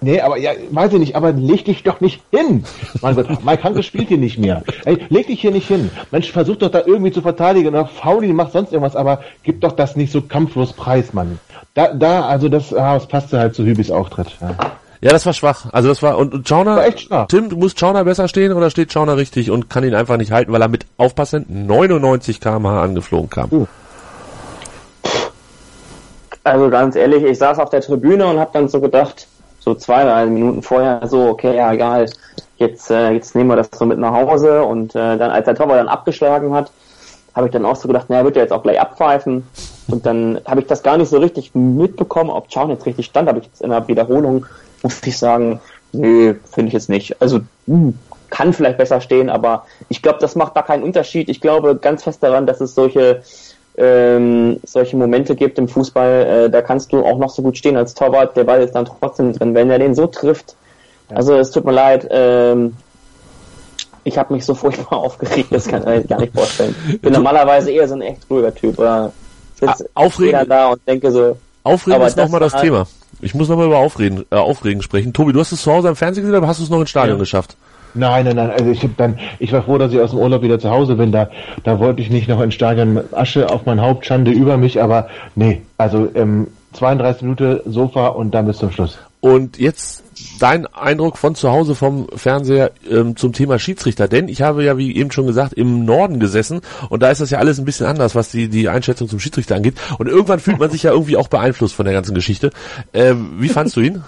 Nee, aber ja, weiß ich nicht, aber leg dich doch nicht hin. Mein Gott, Mike Hanke spielt hier nicht mehr. Ey, leg dich hier nicht hin. Mensch, versuch doch da irgendwie zu verteidigen oder faul ihn, mach sonst irgendwas, aber gib doch das nicht so kampflos preis, Mann. Da, da, also das, ah, das passte halt zu Hübis Auftritt. Ja. Ja, das war schwach. Also das war und, und Schauner. War echt schwach. Tim, du musst Schauner besser stehen oder steht Schauner richtig und kann ihn einfach nicht halten, weil er mit aufpassen 99 km/h angeflogen kam. Uh. Also ganz ehrlich, ich saß auf der Tribüne und habe dann so gedacht, so zwei, drei Minuten vorher, so, okay, ja, egal, jetzt, äh, jetzt nehmen wir das so mit nach Hause und äh, dann, als der Torwart dann abgeschlagen hat, habe ich dann auch so gedacht, naja, wird er jetzt auch gleich abpfeifen. Und dann habe ich das gar nicht so richtig mitbekommen, ob Schauen jetzt richtig stand, habe ich jetzt in der Wiederholung, muss ich sagen, nö, finde ich jetzt nicht. Also, hm, kann vielleicht besser stehen, aber ich glaube, das macht da keinen Unterschied. Ich glaube ganz fest daran, dass es solche ähm, solche Momente gibt im Fußball, äh, da kannst du auch noch so gut stehen als Torwart, der Ball ist dann trotzdem drin. Wenn er den so trifft, also es tut mir leid, ähm, ich habe mich so (laughs) furchtbar aufgeregt, das kann ich gar nicht vorstellen. Ich bin normalerweise eher so ein echt ruhiger Typ. Oder sitz Ah, aufregend- da und denke so, Aufregen Aber ist nochmal das Thema. Ich muss nochmal über Aufregen, äh, Aufregen sprechen. Tobi, du hast es zu Hause im Fernsehen gesehen oder hast du es noch ins Stadion Ja. geschafft? Nein, nein, nein. Also ich hab dann, ich war froh, dass ich aus dem Urlaub wieder zu Hause bin. Da, da wollte ich nicht noch ins Stadion Asche auf mein Haupt, Schande über mich. Aber nee, also ähm, 32 Minuten Sofa und dann bis zum Schluss. Und jetzt dein Eindruck von zu Hause vom Fernseher ähm, zum Thema Schiedsrichter, denn ich habe ja, wie eben schon gesagt, im Norden gesessen und da ist das ja alles ein bisschen anders, was die, die Einschätzung zum Schiedsrichter angeht. Und irgendwann fühlt man sich ja irgendwie auch beeinflusst von der ganzen Geschichte. Ähm, wie fandst du ihn?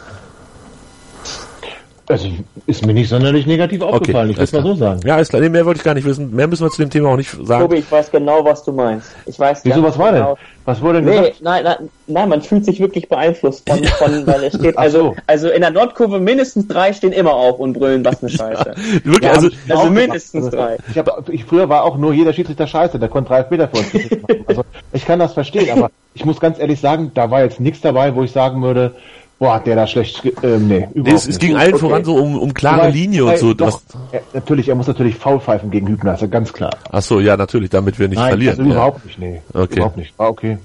Also ist mir nicht sonderlich negativ aufgefallen, ich alles würde mal so sagen. Ja, ist klar. Nee, mehr wollte ich gar nicht wissen. Mehr müssen wir zu dem Thema auch nicht sagen. Tobi, ich weiß genau, was du meinst. Ich weiß Wieso, was war denn? Was wurde denn Nee, gesagt? nein, nein, nein, man fühlt sich wirklich beeinflusst von, von weil es steht, (laughs) also, so. also in der Nordkurve mindestens drei stehen immer auf und brüllen, was eine Scheiße. (laughs) Wirklich, Ja, also also mindestens gemacht. drei. Ich, hab, ich früher war auch nur jeder Schiedsrichter scheiße, der konnte drei Meter vor uns machen. Also ich kann das verstehen, aber ich muss ganz ehrlich sagen, da war jetzt nichts dabei, wo ich sagen würde, boah, der da schlecht, ähm, nee, überhaupt nee, es, es ging allen Okay. voran so um, um klare Wobei, Linie und so. Doch, er, natürlich, er muss natürlich faul pfeifen gegen Hübner, ist ja ganz klar. ach so, ja, natürlich, damit wir nicht Nein, verlieren. also ja. überhaupt nicht, nee. Okay. Überhaupt nicht. War okay.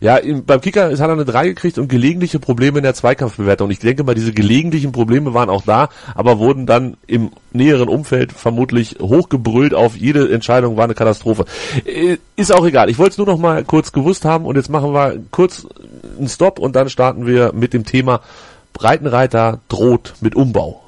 Ja, im, beim Kicker hat er eine 3 gekriegt und gelegentliche Probleme in der Zweikampfbewertung. Ich denke mal, diese gelegentlichen Probleme waren auch da, aber wurden dann im näheren Umfeld vermutlich hochgebrüllt auf jede Entscheidung war eine Katastrophe. Äh, Ist auch egal. Ich wollte es nur noch mal kurz gewusst haben und jetzt machen wir kurz einen Stopp und dann starten wir mit dem Thema Breitenreiter droht mit Umbau.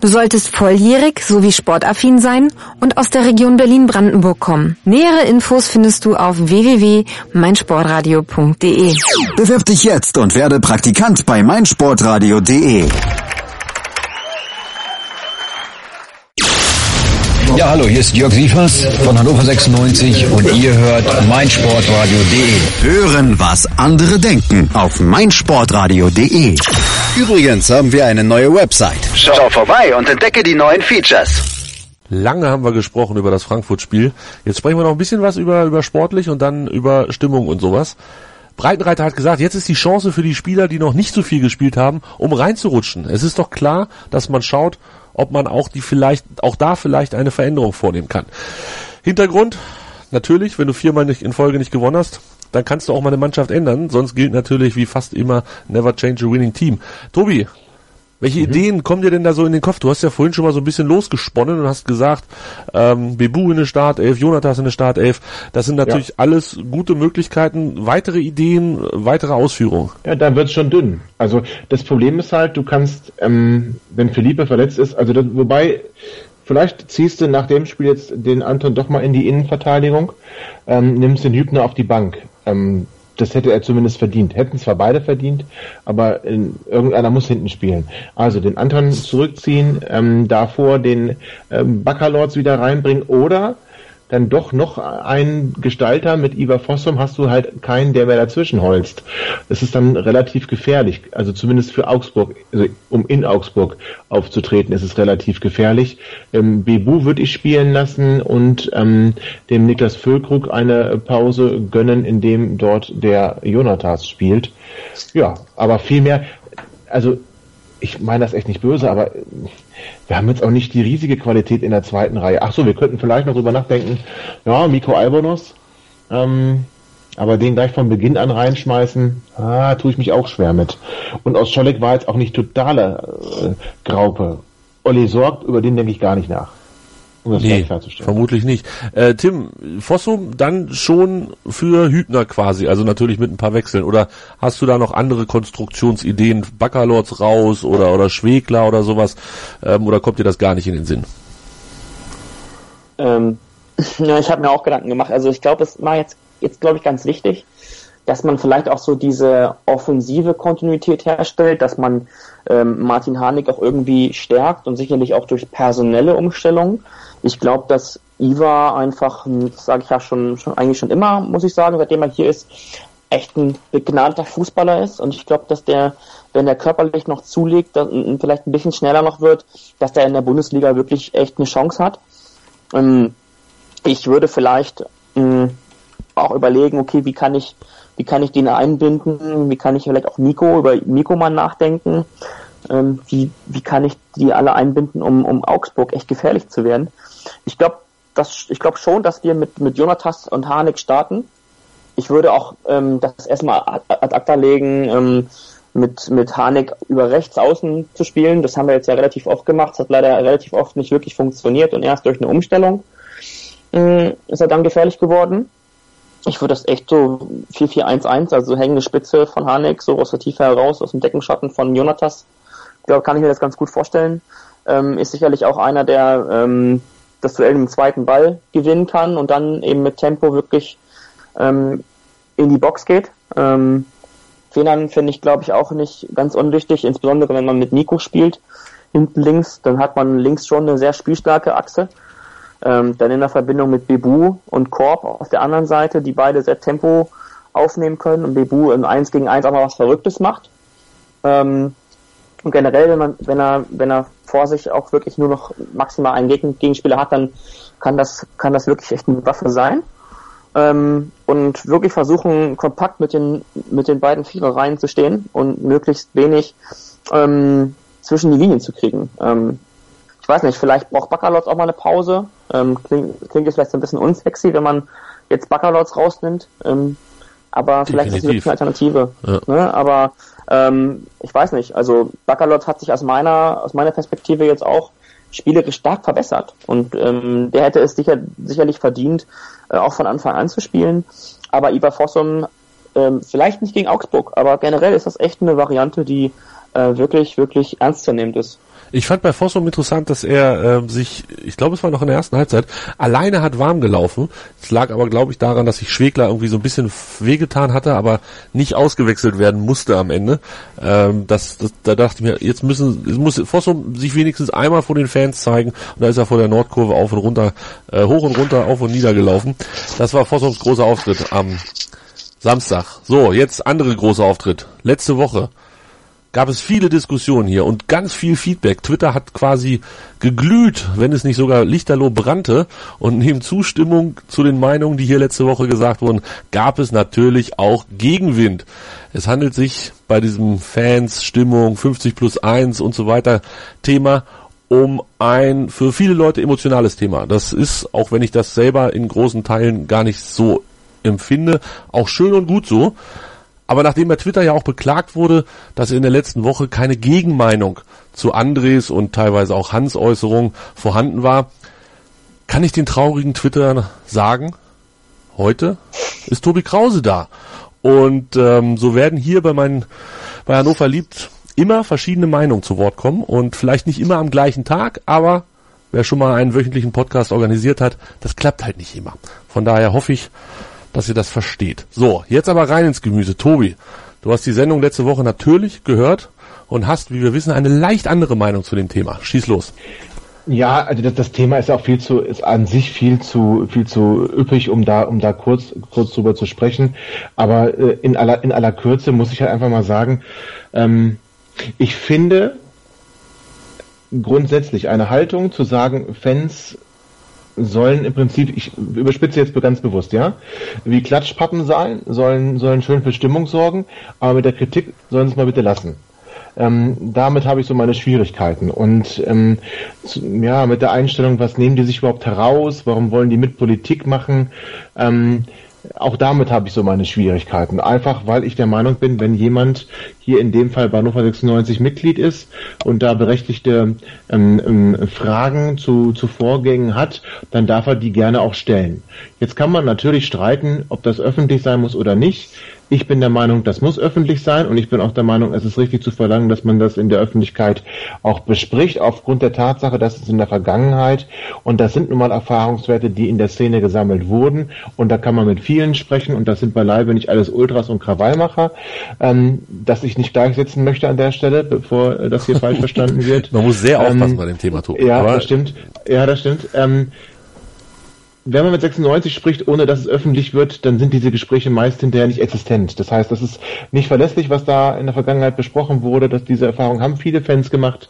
Du solltest volljährig sowie sportaffin sein und aus der Region Berlin-Brandenburg kommen. Nähere Infos findest du auf www.meinsportradio.de. Bewirb dich jetzt und werde Praktikant bei meinsportradio.de. Ja, hallo, hier ist Jörg Sievers von Hannover 96 und ihr hört meinsportradio.de. Hören, was andere denken auf meinsportradio.de. Übrigens haben wir eine neue Website. Schau vorbei und entdecke die neuen Features. Lange haben wir gesprochen über das Frankfurt-Spiel. Jetzt sprechen wir noch ein bisschen was über, über sportlich und dann über Stimmung und sowas. Breitenreiter hat gesagt, jetzt ist die Chance für die Spieler, die noch nicht so viel gespielt haben, um reinzurutschen. Es ist doch klar, dass man schaut, ob man auch die vielleicht, auch da vielleicht eine Veränderung vornehmen kann. Hintergrund, natürlich, wenn du viermal nicht in Folge nicht gewonnen hast, dann kannst du auch mal eine Mannschaft ändern. Sonst gilt natürlich wie fast immer never change a winning team. Tobi, welche mhm. Ideen kommen dir denn da so in den Kopf? Du hast ja vorhin schon mal so ein bisschen losgesponnen und hast gesagt, ähm, Bebu in der Startelf, Jonathas in der Startelf. Das sind natürlich ja. alles gute Möglichkeiten. Weitere Ideen, weitere Ausführungen? Ja, da wird's schon dünn. Also das Problem ist halt, du kannst, ähm, wenn Philippe verletzt ist, also das, wobei Vielleicht ziehst du nach dem Spiel jetzt den Anton doch mal in die Innenverteidigung, ähm, nimmst den Hübner auf die Bank. Ähm, das hätte er zumindest verdient. Hätten zwar beide verdient, aber in, irgendeiner muss hinten spielen. Also den Anton zurückziehen, ähm, davor den ähm, Baccalords wieder reinbringen oder dann doch noch einen Gestalter mit Ivar Fossum hast du halt keinen, der mehr dazwischen holst. Das ist dann relativ gefährlich. Also zumindest für Augsburg, also um in Augsburg aufzutreten, ist es relativ gefährlich. Ähm, Bebu würde ich spielen lassen und ähm, dem Niklas Füllkrug eine Pause gönnen, indem dort der Jonathas spielt. Ja, aber viel mehr, also ich meine das echt nicht böse, aber wir haben jetzt auch nicht die riesige Qualität in der zweiten Reihe. Ach so, wir könnten vielleicht noch drüber nachdenken. Ja, Miko Albonos. Ähm, aber den gleich von Beginn an reinschmeißen, ah, tue ich mich auch schwer mit. Und aus Scholleck war jetzt auch nicht totale äh, Graupe. Olli sorgt, über den denke ich gar nicht nach. Um das nee, vermutlich nicht. Äh, Tim, Fossum dann schon für Hübner quasi, also natürlich mit ein paar Wechseln. Oder hast du da noch andere Konstruktionsideen, Bacalords raus oder, oder Schwegler oder sowas? Ähm, oder kommt dir das gar nicht in den Sinn? Ähm, (laughs) ja, ich habe mir auch Gedanken gemacht. Also ich glaube, es war jetzt, jetzt glaube ich, ganz wichtig, dass man vielleicht auch so diese offensive Kontinuität herstellt, dass man ähm, Martin Harnik auch irgendwie stärkt und sicherlich auch durch personelle Umstellungen. Ich glaube, dass Iva einfach, sage ich ja schon, schon eigentlich schon immer, muss ich sagen, seitdem er hier ist, echt ein begnadeter Fußballer ist. Und ich glaube, dass der, wenn der körperlich noch zulegt, dann vielleicht ein bisschen schneller noch wird, dass der in der Bundesliga wirklich echt eine Chance hat. Ähm, ich würde vielleicht ähm, auch überlegen, okay, wie kann ich, wie kann ich den einbinden? Wie kann ich vielleicht auch Nico über Nico mal nachdenken? Ähm, wie, wie kann ich die alle einbinden, um, um Augsburg echt gefährlich zu werden? Ich glaube, das, ich glaube schon, dass wir mit, mit Jonathas und Harnik starten. Ich würde auch ähm, das erstmal ad acta legen, ähm, mit, mit Harnik über rechts außen zu spielen. Das haben wir jetzt ja relativ oft gemacht. Das hat leider relativ oft nicht wirklich funktioniert und erst durch eine Umstellung äh, ist er dann gefährlich geworden. Ich würde das echt so 4-4-1-1, also hängende Spitze von Harnik, so aus der Tiefe heraus, aus dem Deckenschatten von Jonathas. Ich glaube, kann ich mir das ganz gut vorstellen. Ähm, ist sicherlich auch einer, der ähm, das Duell im zweiten Ball gewinnen kann und dann eben mit Tempo wirklich ähm, in die Box geht. Ähm, Fehlern finde ich, glaube ich, auch nicht ganz unwichtig, insbesondere wenn man mit Nico spielt, hinten links, dann hat man links schon eine sehr spielstarke Achse. Ähm, dann in der Verbindung mit Bebu und Korb auf der anderen Seite, die beide sehr Tempo aufnehmen können und Bebu im 1 gegen 1 auch mal was Verrücktes macht. Ähm, und generell, wenn man, wenn er, wenn er vor sich auch wirklich nur noch maximal einen Gegen Gegenspieler hat, dann kann das, kann das wirklich echt eine Waffe sein. Ähm, und wirklich versuchen, kompakt mit den, mit den beiden Vierereien zu stehen und möglichst wenig ähm, zwischen die Linien zu kriegen. Ähm, ich weiß nicht, vielleicht braucht Baccalords auch mal eine Pause. Ähm, klingt, klingt jetzt vielleicht ein bisschen unsexy, wenn man jetzt Baccalords rausnimmt. Ähm, aber vielleicht Definitiv. ist es wirklich eine Alternative. Ja. Ne? Aber ähm, ich weiß nicht, also Baccalot hat sich aus meiner, aus meiner Perspektive jetzt auch spielerisch stark verbessert und ähm, der hätte es sicher, sicherlich verdient, äh, auch von Anfang an zu spielen. Aber Ivar Fossum, ähm, vielleicht nicht gegen Augsburg, aber generell ist das echt eine Variante, die äh, wirklich, wirklich ernstzunehmend ist. Ich fand bei Fossum interessant, dass er äh, sich, ich glaube es war noch in der ersten Halbzeit, alleine hat warm gelaufen. Es lag aber, glaube ich, daran, dass sich Schwegler irgendwie so ein bisschen wehgetan hatte, aber nicht ausgewechselt werden musste am Ende. Ähm, das, das, da dachte ich mir, jetzt müssen, jetzt muss Fossum sich wenigstens einmal vor den Fans zeigen. Und da ist er vor der Nordkurve auf und runter, äh, hoch und runter, auf und nieder gelaufen. Das war Fossums großer Auftritt am Samstag. So, jetzt andere große Auftritt. Letzte Woche gab es viele Diskussionen hier und ganz viel Feedback. Twitter hat quasi geglüht, wenn es nicht sogar lichterloh brannte. Und neben Zustimmung zu den Meinungen, die hier letzte Woche gesagt wurden, gab es natürlich auch Gegenwind. Es handelt sich bei diesem Fans, Stimmung, 50 plus 1 und so weiter Thema um ein für viele Leute emotionales Thema. Das ist, auch wenn ich das selber in großen Teilen gar nicht so empfinde, auch schön und gut so. Aber nachdem bei Twitter ja auch beklagt wurde, dass in der letzten Woche keine Gegenmeinung zu Andres und teilweise auch Hans Äußerung vorhanden war, kann ich den traurigen Twitter sagen, heute ist Tobi Krause da. Und ähm, so werden hier bei meinen bei Hannover liebt immer verschiedene Meinungen zu Wort kommen und vielleicht nicht immer am gleichen Tag, aber wer schon mal einen wöchentlichen Podcast organisiert hat, das klappt halt nicht immer. Von daher hoffe ich, dass ihr das versteht. So, jetzt aber rein ins Gemüse. Tobi, du hast die Sendung letzte Woche natürlich gehört und hast, wie wir wissen, eine leicht andere Meinung zu dem Thema. Schieß los. Ja, also das, das Thema ist auch viel zu, ist an sich viel zu, viel zu üppig, um da, um da kurz, kurz drüber zu sprechen. Aber äh, in aller, in aller Kürze muss ich halt einfach mal sagen, ähm, ich finde grundsätzlich eine Haltung zu sagen, Fans sollen im Prinzip, ich überspitze jetzt ganz bewusst, ja, wie Klatschpappen sein, sollen, sollen schön für Stimmung sorgen, aber mit der Kritik sollen sie es mal bitte lassen. Ähm, damit habe ich so meine Schwierigkeiten. Und ähm, zu, ja, mit der Einstellung, was nehmen die sich überhaupt heraus, warum wollen die mit Politik machen, ähm, auch damit habe ich so meine Schwierigkeiten. Einfach, weil ich der Meinung bin, wenn jemand hier in dem Fall bei Hannover 96 Mitglied ist und da berechtigte ähm, ähm, Fragen zu, zu Vorgängen hat, dann darf er die gerne auch stellen. Jetzt kann man natürlich streiten, ob das öffentlich sein muss oder nicht. Ich bin der Meinung, das muss öffentlich sein und ich bin auch der Meinung, es ist richtig zu verlangen, dass man das in der Öffentlichkeit auch bespricht, aufgrund der Tatsache, dass es in der Vergangenheit und das sind nun mal Erfahrungswerte, die in der Szene gesammelt wurden und da kann man mit vielen sprechen und das sind beileibe nicht alles Ultras und Krawallmacher, ähm, dass ich nicht gleichsetzen möchte an der Stelle, bevor das hier falsch verstanden wird. (laughs) Man muss sehr aufpassen ähm, bei dem Thema, Tobi. Ja, das stimmt. Ja, das stimmt. Ähm, wenn man mit 96 spricht, ohne dass es öffentlich wird, dann sind diese Gespräche meist hinterher nicht existent. Das heißt, das ist nicht verlässlich, was da in der Vergangenheit besprochen wurde. Dass diese Erfahrung haben viele Fans gemacht,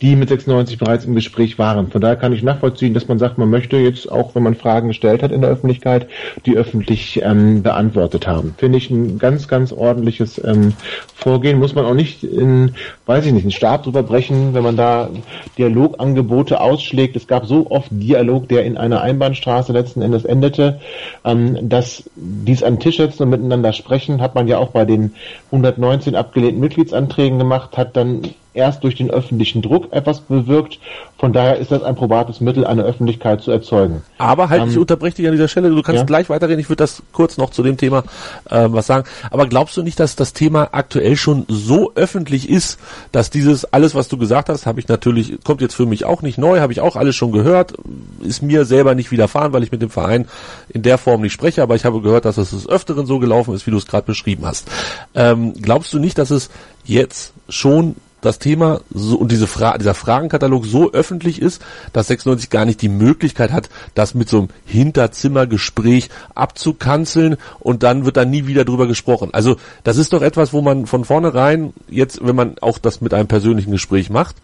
die mit 96 bereits im Gespräch waren. Von daher kann ich nachvollziehen, dass man sagt, man möchte jetzt auch, wenn man Fragen gestellt hat in der Öffentlichkeit, die öffentlich ähm, beantwortet haben. Finde ich ein ganz, ganz ordentliches ähm, Vorgehen. Muss man auch nicht in, weiß ich nicht, einen Stab drüber brechen, wenn man da Dialogangebote ausschlägt. Es gab so oft Dialog, der in einer Einbahnstraße letzten Endes endete, ähm, dass dies an Tisch setzen und miteinander sprechen, hat man ja auch bei den 119 abgelehnten Mitgliedsanträgen gemacht, hat dann erst durch den öffentlichen Druck etwas bewirkt. Von daher ist das ein probates Mittel, eine Öffentlichkeit zu erzeugen. Aber halt, ähm, ich unterbreche dich an dieser Stelle, du kannst ja? gleich weiterreden, ich würde das kurz noch zu dem Thema äh, was sagen. Aber glaubst du nicht, dass das Thema aktuell schon so öffentlich ist, dass dieses, alles was du gesagt hast, habe ich natürlich, kommt jetzt für mich auch nicht neu, habe ich auch alles schon gehört, ist mir selber nicht widerfahren, weil ich mit dem Verein in der Form nicht spreche, aber ich habe gehört, dass es des Öfteren so gelaufen ist, wie du es gerade beschrieben hast. Ähm, glaubst du nicht, dass es jetzt schon das Thema so, und diese Fra dieser Fragenkatalog so öffentlich ist, dass 96 gar nicht die Möglichkeit hat, das mit so einem Hinterzimmergespräch abzukanzeln und dann wird da nie wieder drüber gesprochen. Also das ist doch etwas, wo man von vornherein jetzt, wenn man auch das mit einem persönlichen Gespräch macht,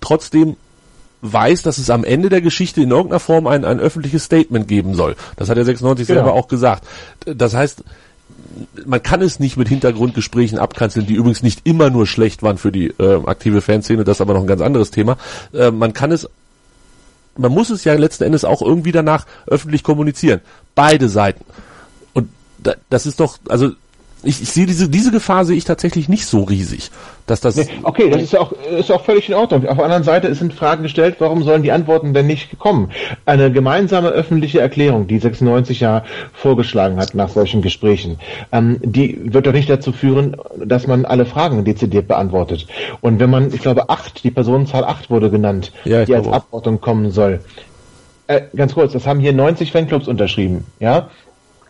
trotzdem weiß, dass es am Ende der Geschichte in irgendeiner Form ein, ein öffentliches Statement geben soll. Das hat der 96 genau. selber auch gesagt. Das heißt, man kann es nicht mit Hintergrundgesprächen abkanzeln, die übrigens nicht immer nur schlecht waren für die äh, aktive Fanszene, das ist aber noch ein ganz anderes Thema. Äh, man kann es, man muss es ja letzten Endes auch irgendwie danach öffentlich kommunizieren. Beide Seiten. Und da, das ist doch, also ich, ich sehe diese, diese Gefahr sehe ich tatsächlich nicht so riesig, dass das. Nee, okay, das ist ja auch, ist auch völlig in Ordnung. Auf der anderen Seite sind Fragen gestellt, warum sollen die Antworten denn nicht kommen? Eine gemeinsame öffentliche Erklärung, die 96 ja vorgeschlagen hat nach solchen Gesprächen, ähm, die wird doch nicht dazu führen, dass man alle Fragen dezidiert beantwortet. Und wenn man, ich glaube, acht, die Personenzahl acht wurde genannt, ja, die als Abordnung kommen soll. Äh, ganz kurz, das haben hier 90 Fanclubs unterschrieben, ja.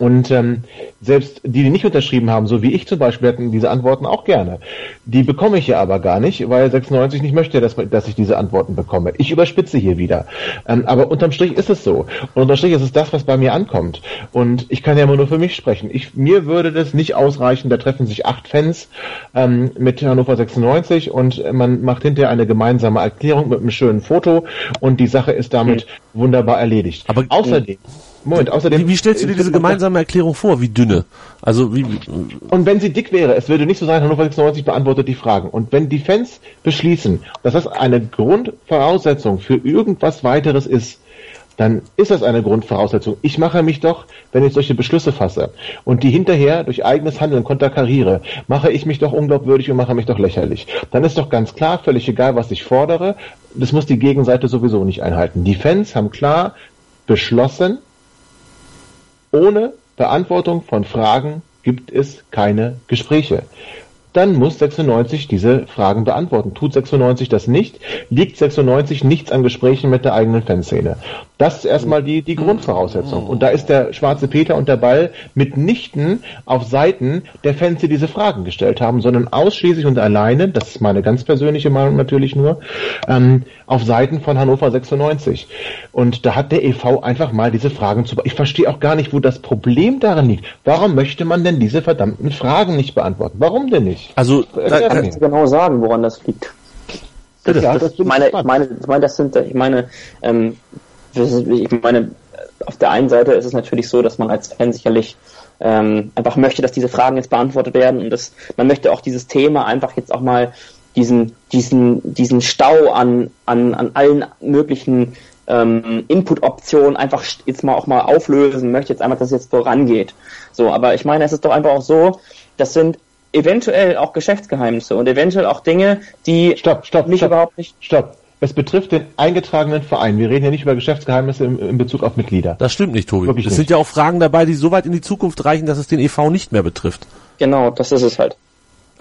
Und ähm, selbst die, die nicht unterschrieben haben, so wie ich zum Beispiel, hatten diese Antworten auch gerne. Die bekomme ich ja aber gar nicht, weil 96 nicht möchte, dass, dass ich diese Antworten bekomme. Ich überspitze hier wieder. Ähm, aber unterm Strich ist es so. Und unterm Strich ist es das, was bei mir ankommt. Und ich kann ja immer nur für mich sprechen. Ich, mir würde das nicht ausreichen. Da treffen sich acht Fans ähm, mit Hannover 96 und man macht hinterher eine gemeinsame Erklärung mit einem schönen Foto und die Sache ist damit mhm. wunderbar erledigt. Aber außerdem Moment, außerdem. Wie, wie stellst du dir diese gemeinsame Erklärung vor? Wie dünne? Also wie. Und wenn sie dick wäre, es würde nicht so sein, Hannover 96 beantwortet die Fragen. Und wenn die Fans beschließen, dass das eine Grundvoraussetzung für irgendwas weiteres ist, dann ist das eine Grundvoraussetzung. Ich mache mich doch, wenn ich solche Beschlüsse fasse und die hinterher durch eigenes Handeln konterkariere, mache ich mich doch unglaubwürdig und mache mich doch lächerlich. Dann ist doch ganz klar, völlig egal, was ich fordere, das muss die Gegenseite sowieso nicht einhalten. Die Fans haben klar beschlossen, ohne Beantwortung von Fragen gibt es keine Gespräche dann muss 96 diese Fragen beantworten. Tut 96 das nicht, liegt 96 nichts an Gesprächen mit der eigenen Fanszene. Das ist erstmal die, die Grundvoraussetzung. Und da ist der schwarze Peter und der Ball mitnichten auf Seiten der Fans, die diese Fragen gestellt haben, sondern ausschließlich und alleine, das ist meine ganz persönliche Meinung natürlich nur, ähm, auf Seiten von Hannover 96. Und da hat der EV einfach mal diese Fragen zu. Ich verstehe auch gar nicht, wo das Problem darin liegt. Warum möchte man denn diese verdammten Fragen nicht beantworten? Warum denn nicht? Nicht. Also, da, kann ich genau sagen, woran das liegt. Das, ja, das, das ich, meine, ich meine, ich meine, das sind, ich meine, ähm, ich meine, auf der einen Seite ist es natürlich so, dass man als Fan sicherlich ähm, einfach möchte, dass diese Fragen jetzt beantwortet werden und das, man möchte auch dieses Thema einfach jetzt auch mal diesen, diesen, diesen Stau an, an, an allen möglichen ähm, Input-Optionen einfach jetzt mal auch mal auflösen, möchte jetzt einfach, dass es jetzt vorangeht. So, aber ich meine, es ist doch einfach auch so, das sind eventuell auch Geschäftsgeheimnisse und eventuell auch Dinge, die stopp, stopp, mich stopp, überhaupt nicht. Stopp. Es betrifft den eingetragenen Verein. Wir reden ja nicht über Geschäftsgeheimnisse in, in Bezug auf Mitglieder. Das stimmt nicht, Tobi. Wirklich es nicht. sind ja auch Fragen dabei, die so weit in die Zukunft reichen, dass es den EV nicht mehr betrifft. Genau, das ist es halt.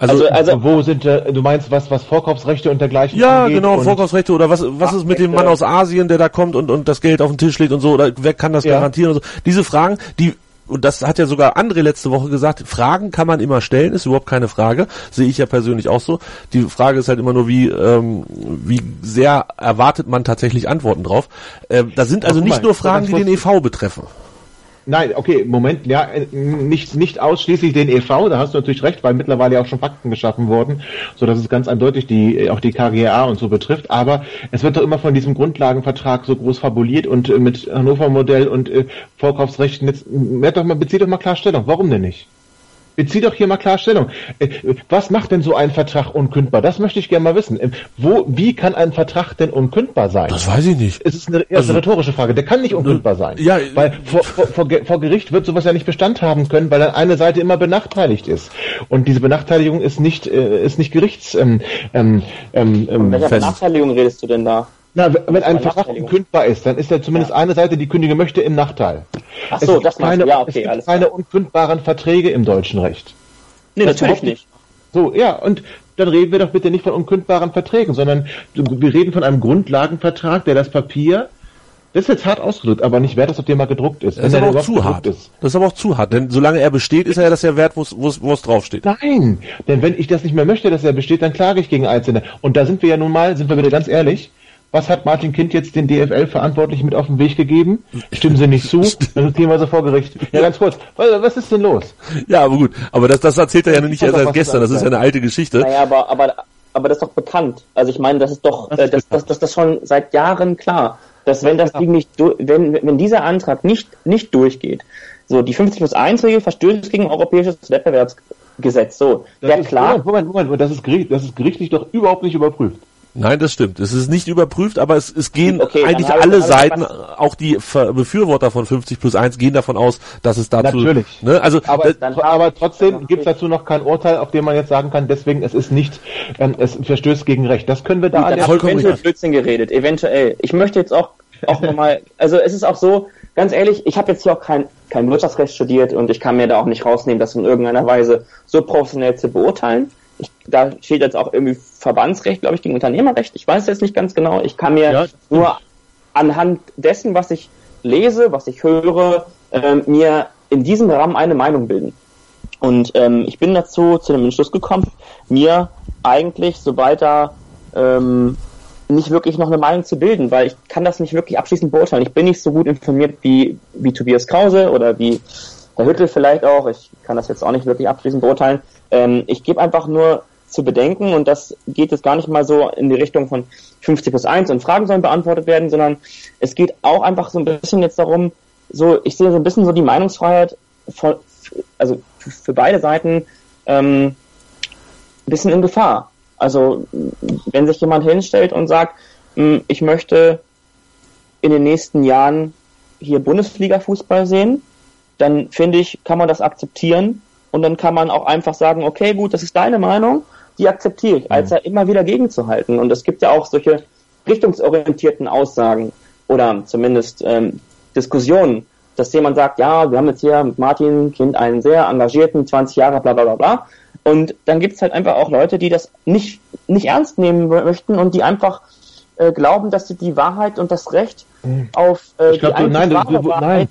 Also, also, also wo sind äh, du meinst was was Vorkaufsrechte und dergleichen Ja, genau, Vorkaufsrechte oder was was ist mit dem Mann aus Asien, der da kommt und und das Geld auf den Tisch legt und so oder wer kann das ja. garantieren und so. Diese Fragen, die und das hat ja sogar André letzte Woche gesagt, Fragen kann man immer stellen, ist überhaupt keine Frage, sehe ich ja persönlich auch so. Die Frage ist halt immer nur, wie, ähm, wie sehr erwartet man tatsächlich Antworten drauf. Ähm, da sind also nicht nur Fragen, die den EV betreffen. Nein, okay, Moment, ja, nicht, nicht ausschließlich den EV, da hast du natürlich recht, weil mittlerweile ja auch schon Fakten geschaffen wurden, so dass es ganz eindeutig die, auch die KGA und so betrifft, aber es wird doch immer von diesem Grundlagenvertrag so groß fabuliert und äh, mit Hannover Modell und äh, Vorkaufsrechten, jetzt, doch mal, bezieht doch mal Klarstellung, warum denn nicht? Bezieh doch hier mal klar Stellung. Äh, was macht denn so ein Vertrag unkündbar? Das möchte ich gerne mal wissen. Äh, wo, wie kann ein Vertrag denn unkündbar sein? Das weiß ich nicht. Es ist eine, also, eine rhetorische Frage. Der kann nicht unkündbar sein. Ja, weil vor, vor, vor, vor, Gericht wird sowas ja nicht Bestand haben können, weil dann eine Seite immer benachteiligt ist. Und diese Benachteiligung ist nicht, äh, ist nicht Gerichts. Ähm, ähm, ähm, Von welcher Benachteiligung redest du denn da? Na, wenn ein Vertrag unkündbar ist, dann ist ja zumindest ja. eine Seite, die kündigen möchte, im Nachteil. Ach so, das keine, ja, okay, es gibt keine unkündbaren Verträge im deutschen Recht. Nee, das natürlich nicht. So, ja, und dann reden wir doch bitte nicht von unkündbaren Verträgen, sondern wir reden von einem Grundlagenvertrag, der das Papier, das ist jetzt hart ausgedrückt, aber nicht wert, dass auf dem mal gedruckt ist. Das ist aber auch zu hart. Ist. Das ist aber auch zu hart, denn solange er besteht, ist er ja das ja wert, wo es draufsteht. Nein, denn wenn ich das nicht mehr möchte, dass er besteht, dann klage ich gegen Einzelne. Und da sind wir ja nun mal, sind wir wieder ganz ehrlich, was hat Martin Kind jetzt den DFL-Verantwortlichen mit auf den Weg gegeben? Stimmen Sie nicht zu? Dann gehen wir so vor Gericht. Ja, ganz kurz. Was ist denn los? Ja, aber gut. Aber das, das erzählt er ja nicht erst seit gestern. Das ist ja eine alte Geschichte. Naja, aber, aber, aber das ist doch bekannt. Also ich meine, das ist doch, das, äh, das, das, das, das schon seit Jahren klar. Dass wenn das Ding nicht, wenn, wenn dieser Antrag nicht, nicht durchgeht, so, die 50 plus 1 Regel verstößt gegen europäisches Wettbewerbsgesetz. So, das ist, klar. Moment, Moment, Moment, das ist, das ist gerichtlich doch überhaupt nicht überprüft. Nein, das stimmt. Es ist nicht überprüft, aber es, es gehen okay, eigentlich alle Seiten, auch die Befürworter von 50 plus 1 gehen davon aus, dass es dazu... Natürlich. Ne, also, aber, äh, aber trotzdem gibt es dazu noch kein Urteil, auf dem man jetzt sagen kann, deswegen es ist nicht, ähm, es verstößt gegen Recht. Das können wir da... Dann vollkommen eventuell Blödsinn geredet, eventuell. Ich möchte jetzt auch, auch nochmal, also es ist auch so, ganz ehrlich, ich habe jetzt hier auch kein, kein Wirtschaftsrecht studiert und ich kann mir da auch nicht rausnehmen, das in irgendeiner Weise so professionell zu beurteilen. Ich, da steht jetzt auch irgendwie Verbandsrecht, glaube ich, gegen Unternehmerrecht. Ich weiß jetzt nicht ganz genau. Ich kann mir ja, nur anhand dessen, was ich lese, was ich höre, äh, mir in diesem Rahmen eine Meinung bilden. Und ähm, ich bin dazu zu dem Entschluss gekommen, mir eigentlich, sobald da ähm, nicht wirklich noch eine Meinung zu bilden, weil ich kann das nicht wirklich abschließend beurteilen. Ich bin nicht so gut informiert wie, wie Tobias Krause oder wie Herr Hüttel vielleicht auch. Ich kann das jetzt auch nicht wirklich abschließend beurteilen. Ähm, ich gebe einfach nur zu bedenken und das geht jetzt gar nicht mal so in die Richtung von 50 plus 1 und Fragen sollen beantwortet werden, sondern es geht auch einfach so ein bisschen jetzt darum, so, ich sehe so ein bisschen so die Meinungsfreiheit von, also für beide Seiten ähm, ein bisschen in Gefahr. Also wenn sich jemand hinstellt und sagt, hm, ich möchte in den nächsten Jahren hier Bundesliga-Fußball sehen, dann finde ich, kann man das akzeptieren und dann kann man auch einfach sagen, okay, gut, das ist deine Meinung, die akzeptiere ich, als mhm. er immer wieder gegenzuhalten. Und es gibt ja auch solche richtungsorientierten Aussagen oder zumindest ähm, Diskussionen, dass jemand sagt, ja, wir haben jetzt hier mit Martin Kind einen sehr engagierten, 20 Jahre, bla bla bla bla. Und dann gibt es halt einfach auch Leute, die das nicht, nicht ernst nehmen möchten und die einfach äh, glauben, dass sie die Wahrheit und das Recht mhm. auf äh, ich glaub, die du, nein, du, du, nein,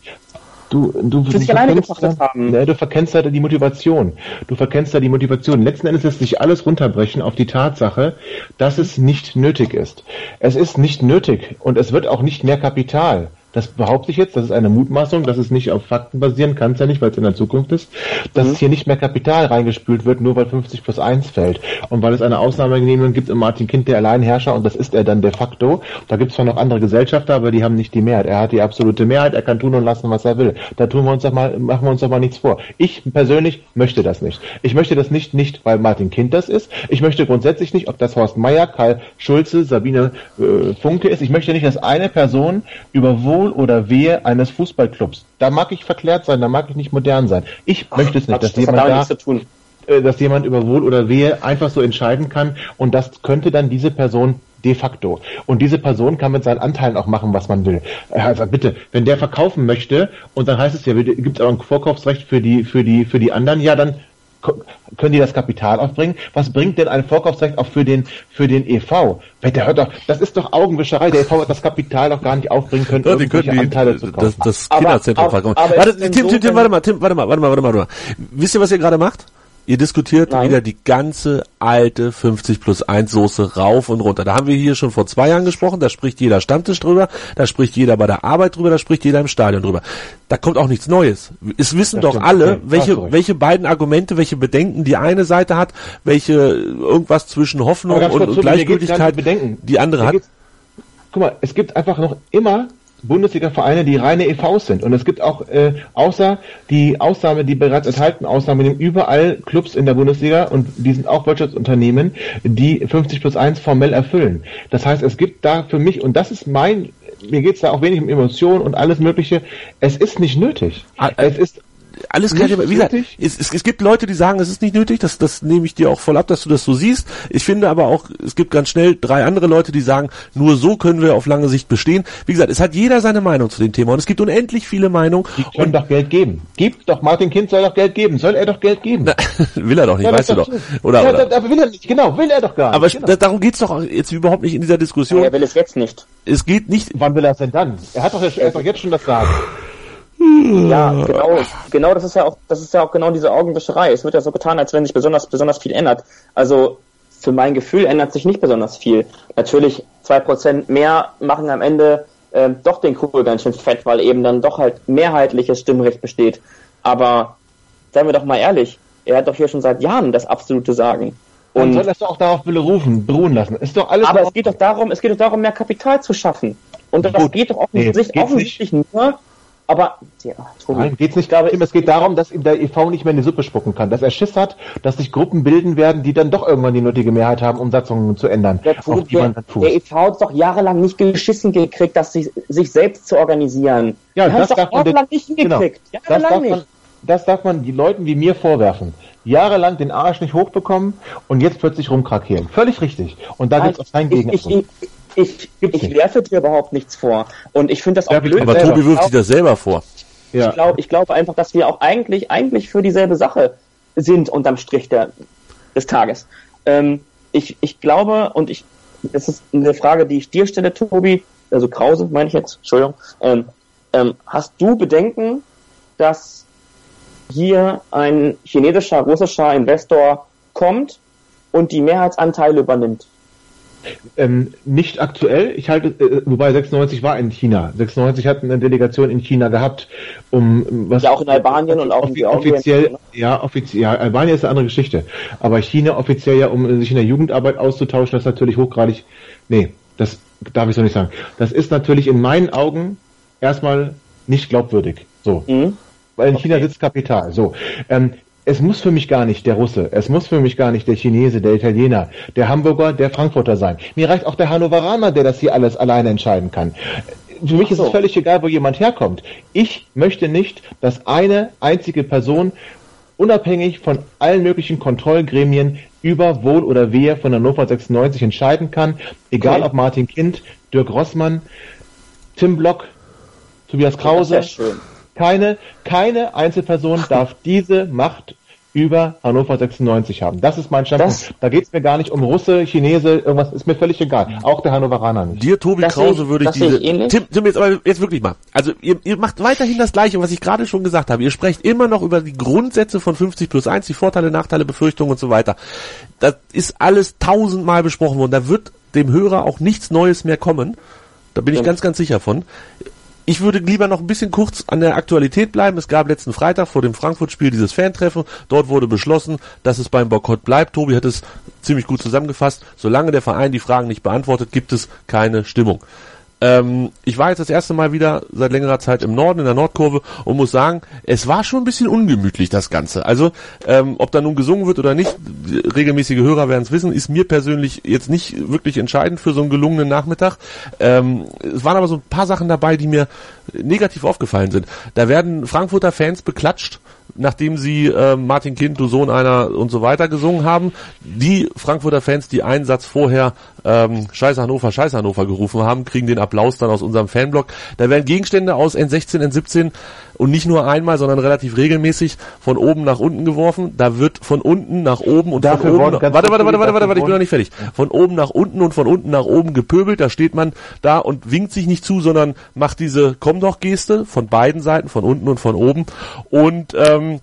Du, du, für sich alleine getrachtet haben. Ja, du verkennst da die Motivation. Du verkennst da die Motivation. Letzten Endes lässt sich alles runterbrechen auf die Tatsache, dass es nicht nötig ist. Es ist nicht nötig und es wird auch nicht mehr Kapital das behaupte ich jetzt, das ist eine Mutmaßung, dass es nicht auf Fakten basieren kann es ja nicht, weil es in der Zukunft ist, dass mhm. es hier nicht mehr Kapital reingespült wird, nur weil 50 plus 1 fällt. Und weil es eine Ausnahmegenehmigung gibt im Martin Kind, der Alleinherrscher, und das ist er dann de facto. Da gibt es zwar noch andere Gesellschafter, aber die haben nicht die Mehrheit. Er hat die absolute Mehrheit, er kann tun und lassen, was er will. Da tun wir uns doch mal, machen wir uns doch mal nichts vor. Ich persönlich möchte das nicht. Ich möchte das nicht, nicht, weil Martin Kind das ist. Ich möchte grundsätzlich nicht, ob das Horst Meier, Karl Schulze, Sabine äh, Funke ist. Ich möchte nicht, dass eine Person über wo Wohl oder Wehe eines Fußballclubs. Da mag ich verklärt sein, da mag ich nicht modern sein. Ich Ach, möchte es nicht, dass das jemand da, äh, dass jemand über Wohl oder Wehe einfach so entscheiden kann und das könnte dann diese Person de facto. Und diese Person kann mit seinen Anteilen auch machen, was man will. Also bitte, wenn der verkaufen möchte und dann heißt es ja, gibt es auch ein Vorkaufsrecht für die, für die, für die anderen, ja, dann können die das Kapital aufbringen? Was bringt denn ein Vorkaufsrecht auch für den, für den EV? Der hört doch, das ist doch Augenwischerei. Der EV hat das Kapital doch gar nicht aufbringen können, ja, die können die, Anteile zu kaufen. Das, das Kinderzentrum verkaufen. Warte, Tim, Tim, Tim, warte mal, Tim, warte mal, warte mal, warte mal, warte mal. Wisst ihr, was ihr gerade macht? Ihr diskutiert Nein. wieder die ganze alte 50 plus 1 Soße rauf und runter. Da haben wir hier schon vor zwei Jahren gesprochen, da spricht jeder Stammtisch drüber, da spricht jeder bei der Arbeit drüber, da spricht jeder im Stadion drüber. Da kommt auch nichts Neues. Es wissen das doch alle, okay. welche, welche beiden Argumente, welche Bedenken die eine Seite hat, welche irgendwas zwischen Hoffnung und, und Gleichgültigkeit die andere hat. Guck mal, es gibt einfach noch immer Bundesliga-Vereine, die reine EVs sind. Und es gibt auch, äh, außer die Ausnahme, die bereits enthalten, Ausnahme nehmen überall Clubs in der Bundesliga und die sind auch Wirtschaftsunternehmen, die 50 plus 1 formell erfüllen. Das heißt, es gibt da für mich, und das ist mein, mir geht's da auch wenig um Emotionen und alles Mögliche, es ist nicht nötig. Ah, es ist alles keine, wie gesagt, es, es, es, gibt Leute, die sagen, es ist nicht nötig, das, das nehme ich dir auch voll ab, dass du das so siehst. Ich finde aber auch, es gibt ganz schnell drei andere Leute, die sagen, nur so können wir auf lange Sicht bestehen. Wie gesagt, es hat jeder seine Meinung zu dem Thema und es gibt unendlich viele Meinungen. Die können doch Geld geben. Gib doch, Martin Kind soll doch Geld geben. Soll er doch Geld geben? Na, (laughs) will er doch nicht, ja, weißt du doch. Oder, ja, oder? aber will er nicht, genau, will er doch gar nicht. Aber genau. darum geht's doch jetzt überhaupt nicht in dieser Diskussion. Ja, er will es jetzt nicht. Es geht nicht. Wann will er es denn dann? Er hat doch, er hat doch jetzt schon das Sagen. Ja, genau, genau, das ist ja auch, das ist ja auch genau diese Augenwischerei. Es wird ja so getan, als wenn sich besonders, besonders viel ändert. Also, für mein Gefühl ändert sich nicht besonders viel. Natürlich, zwei Prozent mehr machen am Ende äh, doch den Kugel ganz schön fett, weil eben dann doch halt mehrheitliches Stimmrecht besteht. Aber, seien wir doch mal ehrlich, er hat doch hier schon seit Jahren das absolute Sagen. Und Man soll das doch auch darauf berufen, beruhen lassen. Ist doch alles aber es geht doch darum, es geht doch darum, mehr Kapital zu schaffen. Und das Gut. geht doch offensichtlich, nee, offensichtlich nur, aber ja, Tobi, Nein, geht's nicht. Glaube, es geht darum, dass ihm der EV nicht mehr in die Suppe spucken kann, dass er Schiss hat, dass sich Gruppen bilden werden, die dann doch irgendwann die nötige Mehrheit haben, um Satzungen zu ändern. Der, Tobi, der, der EV hat doch jahrelang nicht geschissen gekriegt, dass sich, sich selbst zu organisieren. Ja, das darf man jahrelang nicht hingekriegt. Genau, jahrelang das darf nicht. Man, das darf man die Leuten wie mir vorwerfen. Jahrelang den Arsch nicht hochbekommen und jetzt plötzlich rumkrakeelen. Völlig richtig. Und da gibt es auch kein Gegenentwurf. Ich, ich, ich werfe dir überhaupt nichts vor. Und ich finde das auch blöd. Aber Tobi wirft sich das selber vor. Ja. Ich glaube ich glaube einfach, dass wir auch eigentlich, eigentlich für dieselbe Sache sind unterm Strich der, des Tages. Ähm, ich, ich glaube, und ich, das ist eine Frage, die ich dir stelle, Tobi, also Krause meine ich jetzt, Entschuldigung, ähm, ähm, hast du Bedenken, dass hier ein chinesischer, russischer Investor kommt und die Mehrheitsanteile übernimmt? Ähm, nicht aktuell. Ich halte, äh, wobei 96 war in China. 96 hat eine Delegation in China gehabt, um was. Ja, auch in Albanien und auch in Georgien. Offiziell, ja, offiziell, ja, Albanien ist eine andere Geschichte. Aber China offiziell ja, um sich in der Jugendarbeit auszutauschen, das ist natürlich hochgradig. Nee, das darf ich so nicht sagen. Das ist natürlich in meinen Augen erstmal nicht glaubwürdig. So. Mhm. Weil in okay. China sitzt Kapital. So. Ähm, es muss für mich gar nicht der Russe, es muss für mich gar nicht der Chinese, der Italiener, der Hamburger, der Frankfurter sein. Mir reicht auch der Hannoveraner, der das hier alles alleine entscheiden kann. Für mich ist es völlig egal, wo jemand herkommt. Ich möchte nicht, dass eine einzige Person unabhängig von allen möglichen Kontrollgremien über Wohl oder Wehe von Hannover 96 entscheiden kann, egal okay. ob Martin Kind, Dirk Rossmann, Tim Block, Tobias Krause. Keine, keine Einzelperson darf diese Macht über Hannover 96 haben. Das ist mein Standpunkt. Das, da geht es mir gar nicht um Russe, Chinese, irgendwas, ist mir völlig egal. Auch der Hannoveraner nicht. Dir, Tobi das Krause, ich, würde ich diese... Ich Tim, Tim, jetzt aber jetzt wirklich mal. Also ihr, ihr macht weiterhin das Gleiche, was ich gerade schon gesagt habe. Ihr sprecht immer noch über die Grundsätze von 50 plus 1, die Vorteile, Nachteile, Befürchtungen und so weiter. Das ist alles tausendmal besprochen worden. Da wird dem Hörer auch nichts Neues mehr kommen. Da bin ich ganz, ganz sicher von. Ich würde lieber noch ein bisschen kurz an der Aktualität bleiben. Es gab letzten Freitag vor dem Frankfurt-Spiel dieses Fantreffen. Dort wurde beschlossen, dass es beim Boykott bleibt. Tobi hat es ziemlich gut zusammengefasst. Solange der Verein die Fragen nicht beantwortet, gibt es keine Stimmung. Ähm, ich war jetzt das erste Mal wieder seit längerer Zeit im Norden, in der Nordkurve und muss sagen, es war schon ein bisschen ungemütlich, das Ganze. Also, ähm, ob da nun gesungen wird oder nicht, regelmäßige Hörer werden es wissen, ist mir persönlich jetzt nicht wirklich entscheidend für so einen gelungenen Nachmittag. Ähm, es waren aber so ein paar Sachen dabei, die mir negativ aufgefallen sind. Da werden Frankfurter Fans beklatscht, nachdem sie äh, Martin Kind, du Sohn einer und so weiter gesungen haben. Die Frankfurter Fans, die einen Satz vorher ähm, Scheiß Hannover, Scheiß Hannover gerufen haben, kriegen den Applaus dann aus unserem Fanblock. Da werden Gegenstände aus N16, N17 und nicht nur einmal, sondern relativ regelmäßig von oben nach unten geworfen. Da wird von unten nach oben und Dafür von oben nach, warte, warte, warte, warte, warte, warte, ich bin noch nicht fertig. Von oben nach unten und von unten nach oben gepöbelt. Da steht man da und winkt sich nicht zu, sondern macht diese Komm doch Geste von beiden Seiten, von unten und von oben. Und ähm,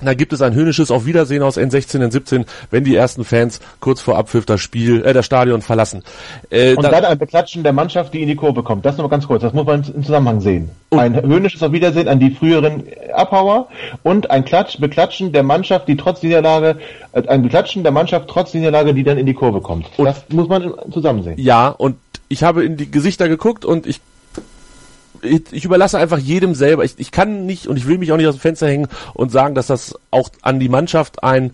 da gibt es ein höhnisches Auf Wiedersehen aus N16, N17, wenn die ersten Fans kurz vor Abpfiff das Spiel, äh, das Stadion verlassen. Äh, und dann, dann ein Beklatschen der Mannschaft, die in die Kurve kommt. Das nur ganz kurz, das muss man im Zusammenhang sehen. Ein höhnisches Auf Wiedersehen an die früheren Abhauer und ein Klatsch, Beklatschen der Mannschaft, die trotz Niederlage, äh, ein Beklatschen der Mannschaft trotz Niederlage, die dann in die Kurve kommt. Das muss man zusammen sehen. Ja, und ich habe in die Gesichter geguckt und ich ich, überlasse einfach jedem selber. Ich, ich kann nicht und ich will mich auch nicht aus dem Fenster hängen und sagen, dass das auch an die Mannschaft ein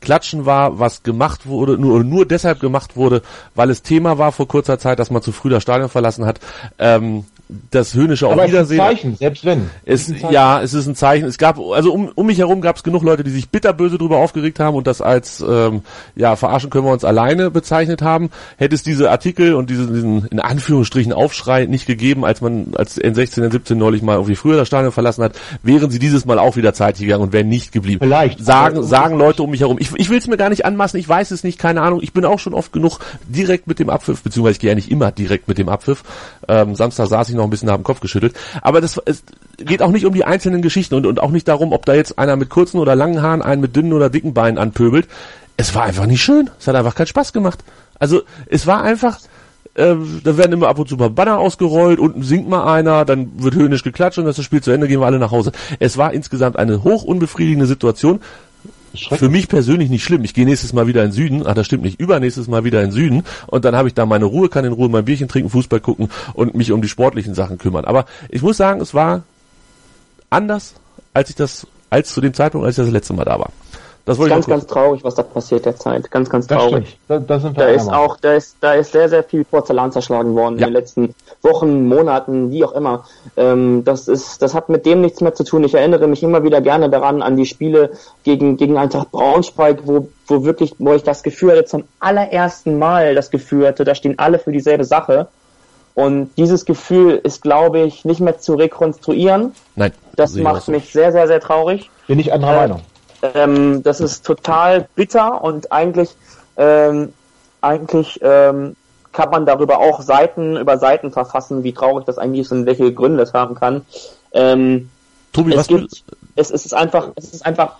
Klatschen war, was gemacht wurde, nur, nur deshalb gemacht wurde, weil es Thema war vor kurzer Zeit, dass man zu früh das Stadion verlassen hat. Ähm, das höhnische auch Wiedersehen. Es ist ein Zeichen, selbst wenn. Es, es ja, es ist ein Zeichen. Es gab, also um, um mich herum gab es genug Leute, die sich bitterböse darüber aufgeregt haben und das als ähm, ja verarschen können wir uns alleine bezeichnet haben. Hätte es diese Artikel und diesen, diesen in Anführungsstrichen Aufschrei nicht gegeben, als man als N16, N17 neulich mal irgendwie früher das Stadion verlassen hat, wären sie dieses Mal auch wieder zeitig gegangen und wären nicht geblieben. Vielleicht. Sagen, sagen Leute um mich herum. Ich, ich will es mir gar nicht anmaßen, ich weiß es nicht, keine Ahnung. Ich bin auch schon oft genug direkt mit dem Abpfiff, beziehungsweise ich gehe ja nicht immer direkt mit dem Abpfiff. Ähm, Samstag saß ich noch ein bisschen nach dem Kopf geschüttelt. Aber das es geht auch nicht um die einzelnen Geschichten und, und auch nicht darum, ob da jetzt einer mit kurzen oder langen Haaren einen mit dünnen oder dicken Beinen anpöbelt. Es war einfach nicht schön. Es hat einfach keinen Spaß gemacht. Also es war einfach, äh, da werden immer ab und zu mal Banner ausgerollt, unten singt mal einer, dann wird höhnisch geklatscht und das Spiel zu Ende, gehen wir alle nach Hause. Es war insgesamt eine hoch unbefriedigende Situation. Für mich persönlich nicht schlimm. Ich gehe nächstes Mal wieder in Süden. Ach, das stimmt nicht. Übernächstes Mal wieder in Süden. Und dann habe ich da meine Ruhe, kann in Ruhe mein Bierchen trinken, Fußball gucken und mich um die sportlichen Sachen kümmern. Aber ich muss sagen, es war anders, als ich das, als zu dem Zeitpunkt, als ich das letzte Mal da war. Das wollte ganz, ganz traurig, was da passiert derzeit. Ganz, ganz traurig. Da, da, da ist auch, da ist, da ist sehr, sehr viel Porzellan zerschlagen worden ja. in den letzten Wochen, Monaten, wie auch immer. Ähm, das ist, das hat mit dem nichts mehr zu tun. Ich erinnere mich immer wieder gerne daran an die Spiele gegen, gegen Eintracht Braunschweig, wo, wo wirklich, wo ich das Gefühl hatte, zum allerersten Mal das Gefühl hatte, da stehen alle für dieselbe Sache. Und dieses Gefühl ist, glaube ich, nicht mehr zu rekonstruieren. Nein. Das macht mich sehr, sehr, sehr traurig. Bin ich anderer äh, Meinung. Ähm, das ist total bitter und eigentlich, ähm, eigentlich ähm, kann man darüber auch Seiten über Seiten verfassen, wie traurig das eigentlich ist und welche Gründe es haben kann. Ähm, Tobi, es was gibt, es, es ist einfach, es ist einfach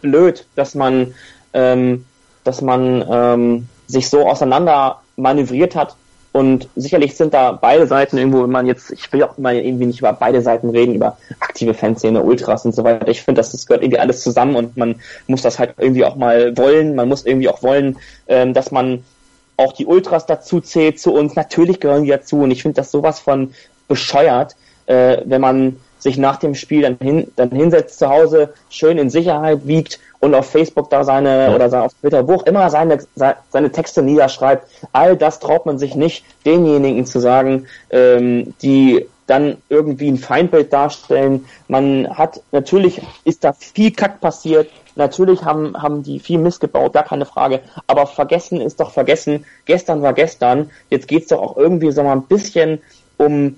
blöd, dass man, ähm, dass man ähm, sich so auseinander manövriert hat und sicherlich sind da beide Seiten irgendwo, wenn man jetzt, ich will auch immer irgendwie nicht über beide Seiten reden, über aktive Fanszene, Ultras und so weiter. Ich finde, das, das gehört irgendwie alles zusammen und man muss das halt irgendwie auch mal wollen. Man muss irgendwie auch wollen, ähm, dass man auch die Ultras dazu zählt zu uns. Natürlich gehören die dazu und ich finde das sowas von bescheuert, äh, wenn man sich nach dem Spiel dann, hin, dann hinsetzt zu Hause, schön in Sicherheit wiegt und auf Facebook da seine ja. oder auf Twitter, wo auch immer seine, seine Texte niederschreibt. All das traut man sich nicht, denjenigen zu sagen, ähm, die dann irgendwie ein Feindbild darstellen. Man hat, natürlich ist da viel Kack passiert, natürlich haben, haben die viel missgebaut, gar keine Frage, aber vergessen ist doch vergessen, gestern war gestern, jetzt geht's doch auch irgendwie so mal ein bisschen um,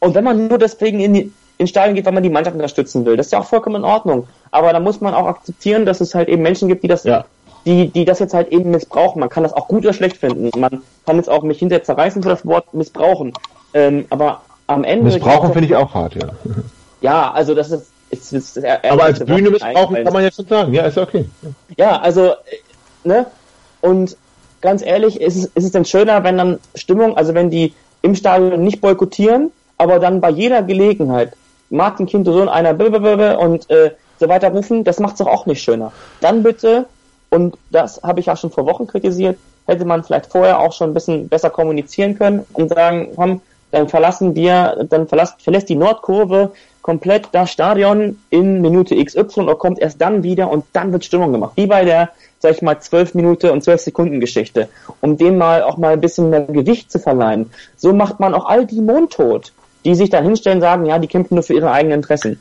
und wenn man nur deswegen in die, ins Stadion geht, weil man die Mannschaft unterstützen will. Das ist ja auch vollkommen in Ordnung. Aber da muss man auch akzeptieren, dass es halt eben Menschen gibt, die das, ja. die, die das jetzt halt eben missbrauchen. Man kann das auch gut oder schlecht finden. Man kann jetzt auch mich hinterher zerreißen für das Wort missbrauchen. Ähm, aber am Ende. Missbrauchen finde ich auch hart, ja. (laughs) Ja, also das ist. ist, ist, ist aber als Bühne missbrauchen kann man jetzt schon sagen. Ja, ist okay. Ja, also, ne? Und ganz ehrlich, ist es, ist es denn schöner, wenn dann Stimmung, also wenn die im Stadion nicht boykottieren, aber dann bei jeder Gelegenheit Martin Kind Sohn einer und äh, so weiter rufen, das macht es doch auch nicht schöner. Dann bitte, und das habe ich ja schon vor Wochen kritisiert, hätte man vielleicht vorher auch schon ein bisschen besser kommunizieren können und sagen, komm, dann verlassen wir, dann verlässt, verlässt die Nordkurve komplett das Stadion in Minute XY und kommt erst dann wieder und dann wird Stimmung gemacht. Wie bei der, sag ich mal, 12 Minute und 12 Sekunden Geschichte. Um dem mal auch mal ein bisschen mehr Gewicht zu verleihen. So macht man auch all die mundtot die sich da hinstellen und sagen, ja, die kämpfen nur für ihre eigenen Interessen.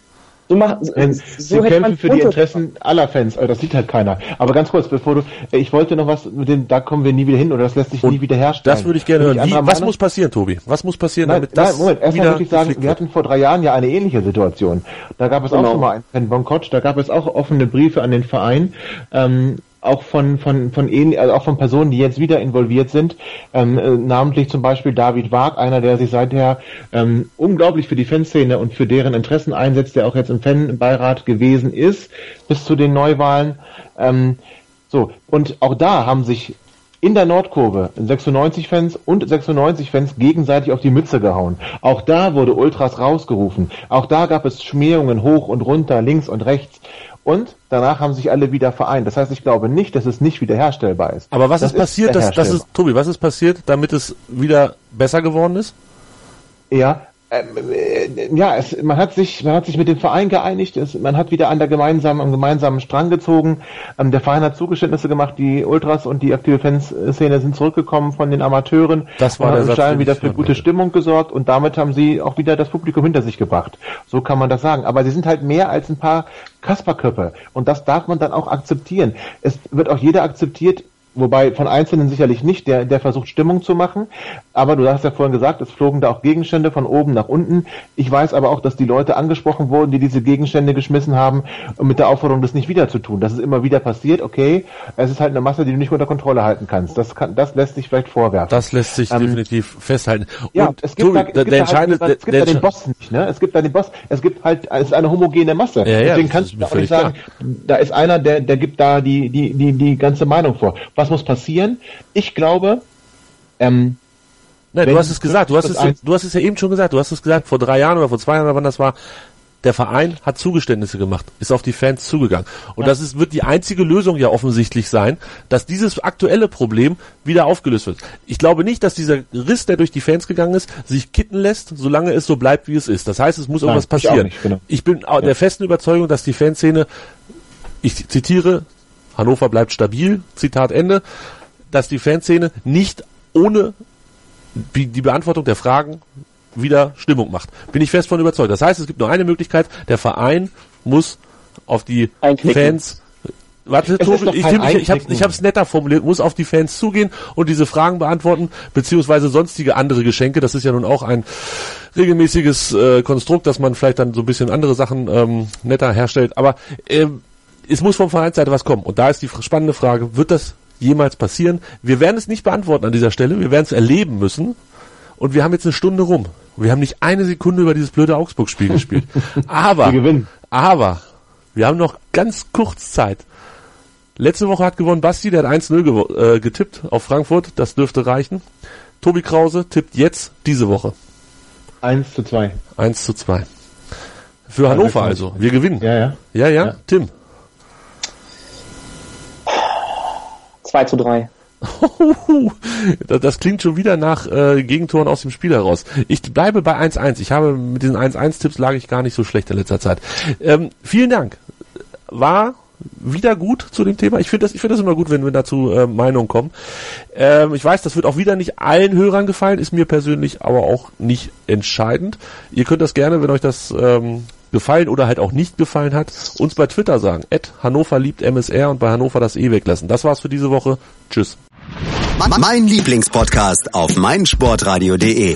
So mach, so sie kämpfen für die Interessen aller Fans, das sieht halt keiner. Aber ganz kurz, bevor du, äh, ich wollte noch was mit dem, da kommen wir nie wieder hin oder das lässt sich und nie wieder herstellen. Das würde ich gerne hören. Wie, was muss passieren, Tobi? Was muss passieren, nein, damit nein, das Moment, erstmal würde ich sagen, wir hatten vor drei Jahren ja eine ähnliche Situation. Da gab es genau. auch schon mal einen Fan-Bonkott, da gab es auch offene Briefe an den Verein. Ähm, auch von von von also auch von Personen, die jetzt wieder involviert sind, ähm, äh, namentlich zum Beispiel David Wag, einer, der sich seither ähm, unglaublich für die Fanszene und für deren Interessen einsetzt, der auch jetzt im Fanbeirat gewesen ist bis zu den Neuwahlen. Ähm, so und auch da haben sich in der Nordkurve 96 Fans und 96 Fans gegenseitig auf die Mütze gehauen. Auch da wurde Ultras rausgerufen. Auch da gab es Schmähungen hoch und runter, links und rechts. Und danach haben sich alle wieder vereint. Das heißt, ich glaube nicht, dass es nicht wiederherstellbar ist. Aber was das ist passiert, dass, dass es, Tobi, was ist passiert, damit es wieder besser geworden ist? Ja, ja, es, man hat sich, man hat sich mit dem Verein geeinigt, es, man hat wieder an der gemeinsamen, am gemeinsamen Strang gezogen. Ähm, der Verein hat Zugeständnisse gemacht, die Ultras und die aktive Fanszene sind zurückgekommen von den Amateuren. Das war und der Satz, wieder für gute Stimmung gesorgt und damit haben sie auch wieder das Publikum hinter sich gebracht. So kann man das sagen. Aber sie sind halt mehr als ein paar Kasperköpfe und das darf man dann auch akzeptieren. Es wird auch jeder akzeptiert, Wobei von Einzelnen sicherlich nicht, der, der versucht Stimmung zu machen. Aber du hast ja vorhin gesagt, es flogen da auch Gegenstände von oben nach unten. Ich weiß aber auch, dass die Leute angesprochen wurden, die diese Gegenstände geschmissen haben, mit der Aufforderung, das nicht wieder zu tun. Das ist immer wieder passiert, okay. Es ist halt eine Masse, die du nicht unter Kontrolle halten kannst. Das kann, das lässt sich vielleicht vorwerfen. Das lässt sich ähm, definitiv festhalten. Und ja, es gibt, da, es gibt, da, halt, es gibt da den Boss nicht, ne? Es gibt da den Boss, es gibt halt, es ist eine homogene Masse. Ja, ja, Deswegen kannst du auch nicht sagen, klar. da ist einer, der, der gibt da die, die, die, die ganze Meinung vor. Was was muss passieren? Ich glaube, ähm, Nein, du hast es gesagt, du hast es, du hast es ja eben schon gesagt, du hast es gesagt, vor drei Jahren oder vor zwei Jahren, wann das war, der Verein hat Zugeständnisse gemacht, ist auf die Fans zugegangen. Und ja. das ist, wird die einzige Lösung ja offensichtlich sein, dass dieses aktuelle Problem wieder aufgelöst wird. Ich glaube nicht, dass dieser Riss, der durch die Fans gegangen ist, sich kitten lässt, solange es so bleibt, wie es ist. Das heißt, es muss irgendwas Nein, passieren. Ich, nicht, genau. ich bin ja. der festen Überzeugung, dass die Fanszene, ich zitiere, Hannover bleibt stabil, Zitat Ende, dass die Fanszene nicht ohne die Beantwortung der Fragen wieder Stimmung macht. Bin ich fest von überzeugt. Das heißt, es gibt nur eine Möglichkeit, der Verein muss auf die Fans Warte, Tobi, ich, ich, ich habe ich hab's netter formuliert, muss auf die Fans zugehen und diese Fragen beantworten, beziehungsweise sonstige andere Geschenke. Das ist ja nun auch ein regelmäßiges äh, Konstrukt, dass man vielleicht dann so ein bisschen andere Sachen ähm, netter herstellt. Aber ähm, es muss vom Vereinsseite was kommen. Und da ist die spannende Frage, wird das jemals passieren? Wir werden es nicht beantworten an dieser Stelle, wir werden es erleben müssen. Und wir haben jetzt eine Stunde rum. Wir haben nicht eine Sekunde über dieses blöde Augsburg-Spiel (laughs) gespielt. Aber, wir aber, wir haben noch ganz kurz Zeit. Letzte Woche hat gewonnen Basti, der hat 1-0 äh, getippt auf Frankfurt. Das dürfte reichen. Tobi Krause tippt jetzt diese Woche. 1 zu 2. 1 zu 2. Für Hannover also. Wir gewinnen. Ja, ja. Ja, ja. ja. Tim. 2 zu 3. (laughs) das klingt schon wieder nach äh, Gegentoren aus dem Spiel heraus. Ich bleibe bei 1-1. Ich habe mit diesen 1-1-Tipps lag ich gar nicht so schlecht in letzter Zeit. Ähm, vielen Dank. War wieder gut zu dem Thema. Ich finde das, ich das immer gut, wenn wir dazu äh, Meinungen kommen. Ähm, ich weiß, das wird auch wieder nicht allen Hörern gefallen, ist mir persönlich aber auch nicht entscheidend. Ihr könnt das gerne, wenn euch das ähm, gefallen oder halt auch nicht gefallen hat, uns bei Twitter sagen. Ed Hannover liebt MSR und bei Hannover das E weglassen. Das war's für diese Woche. Tschüss. Mein Lieblingspodcast auf meinsportradio.de.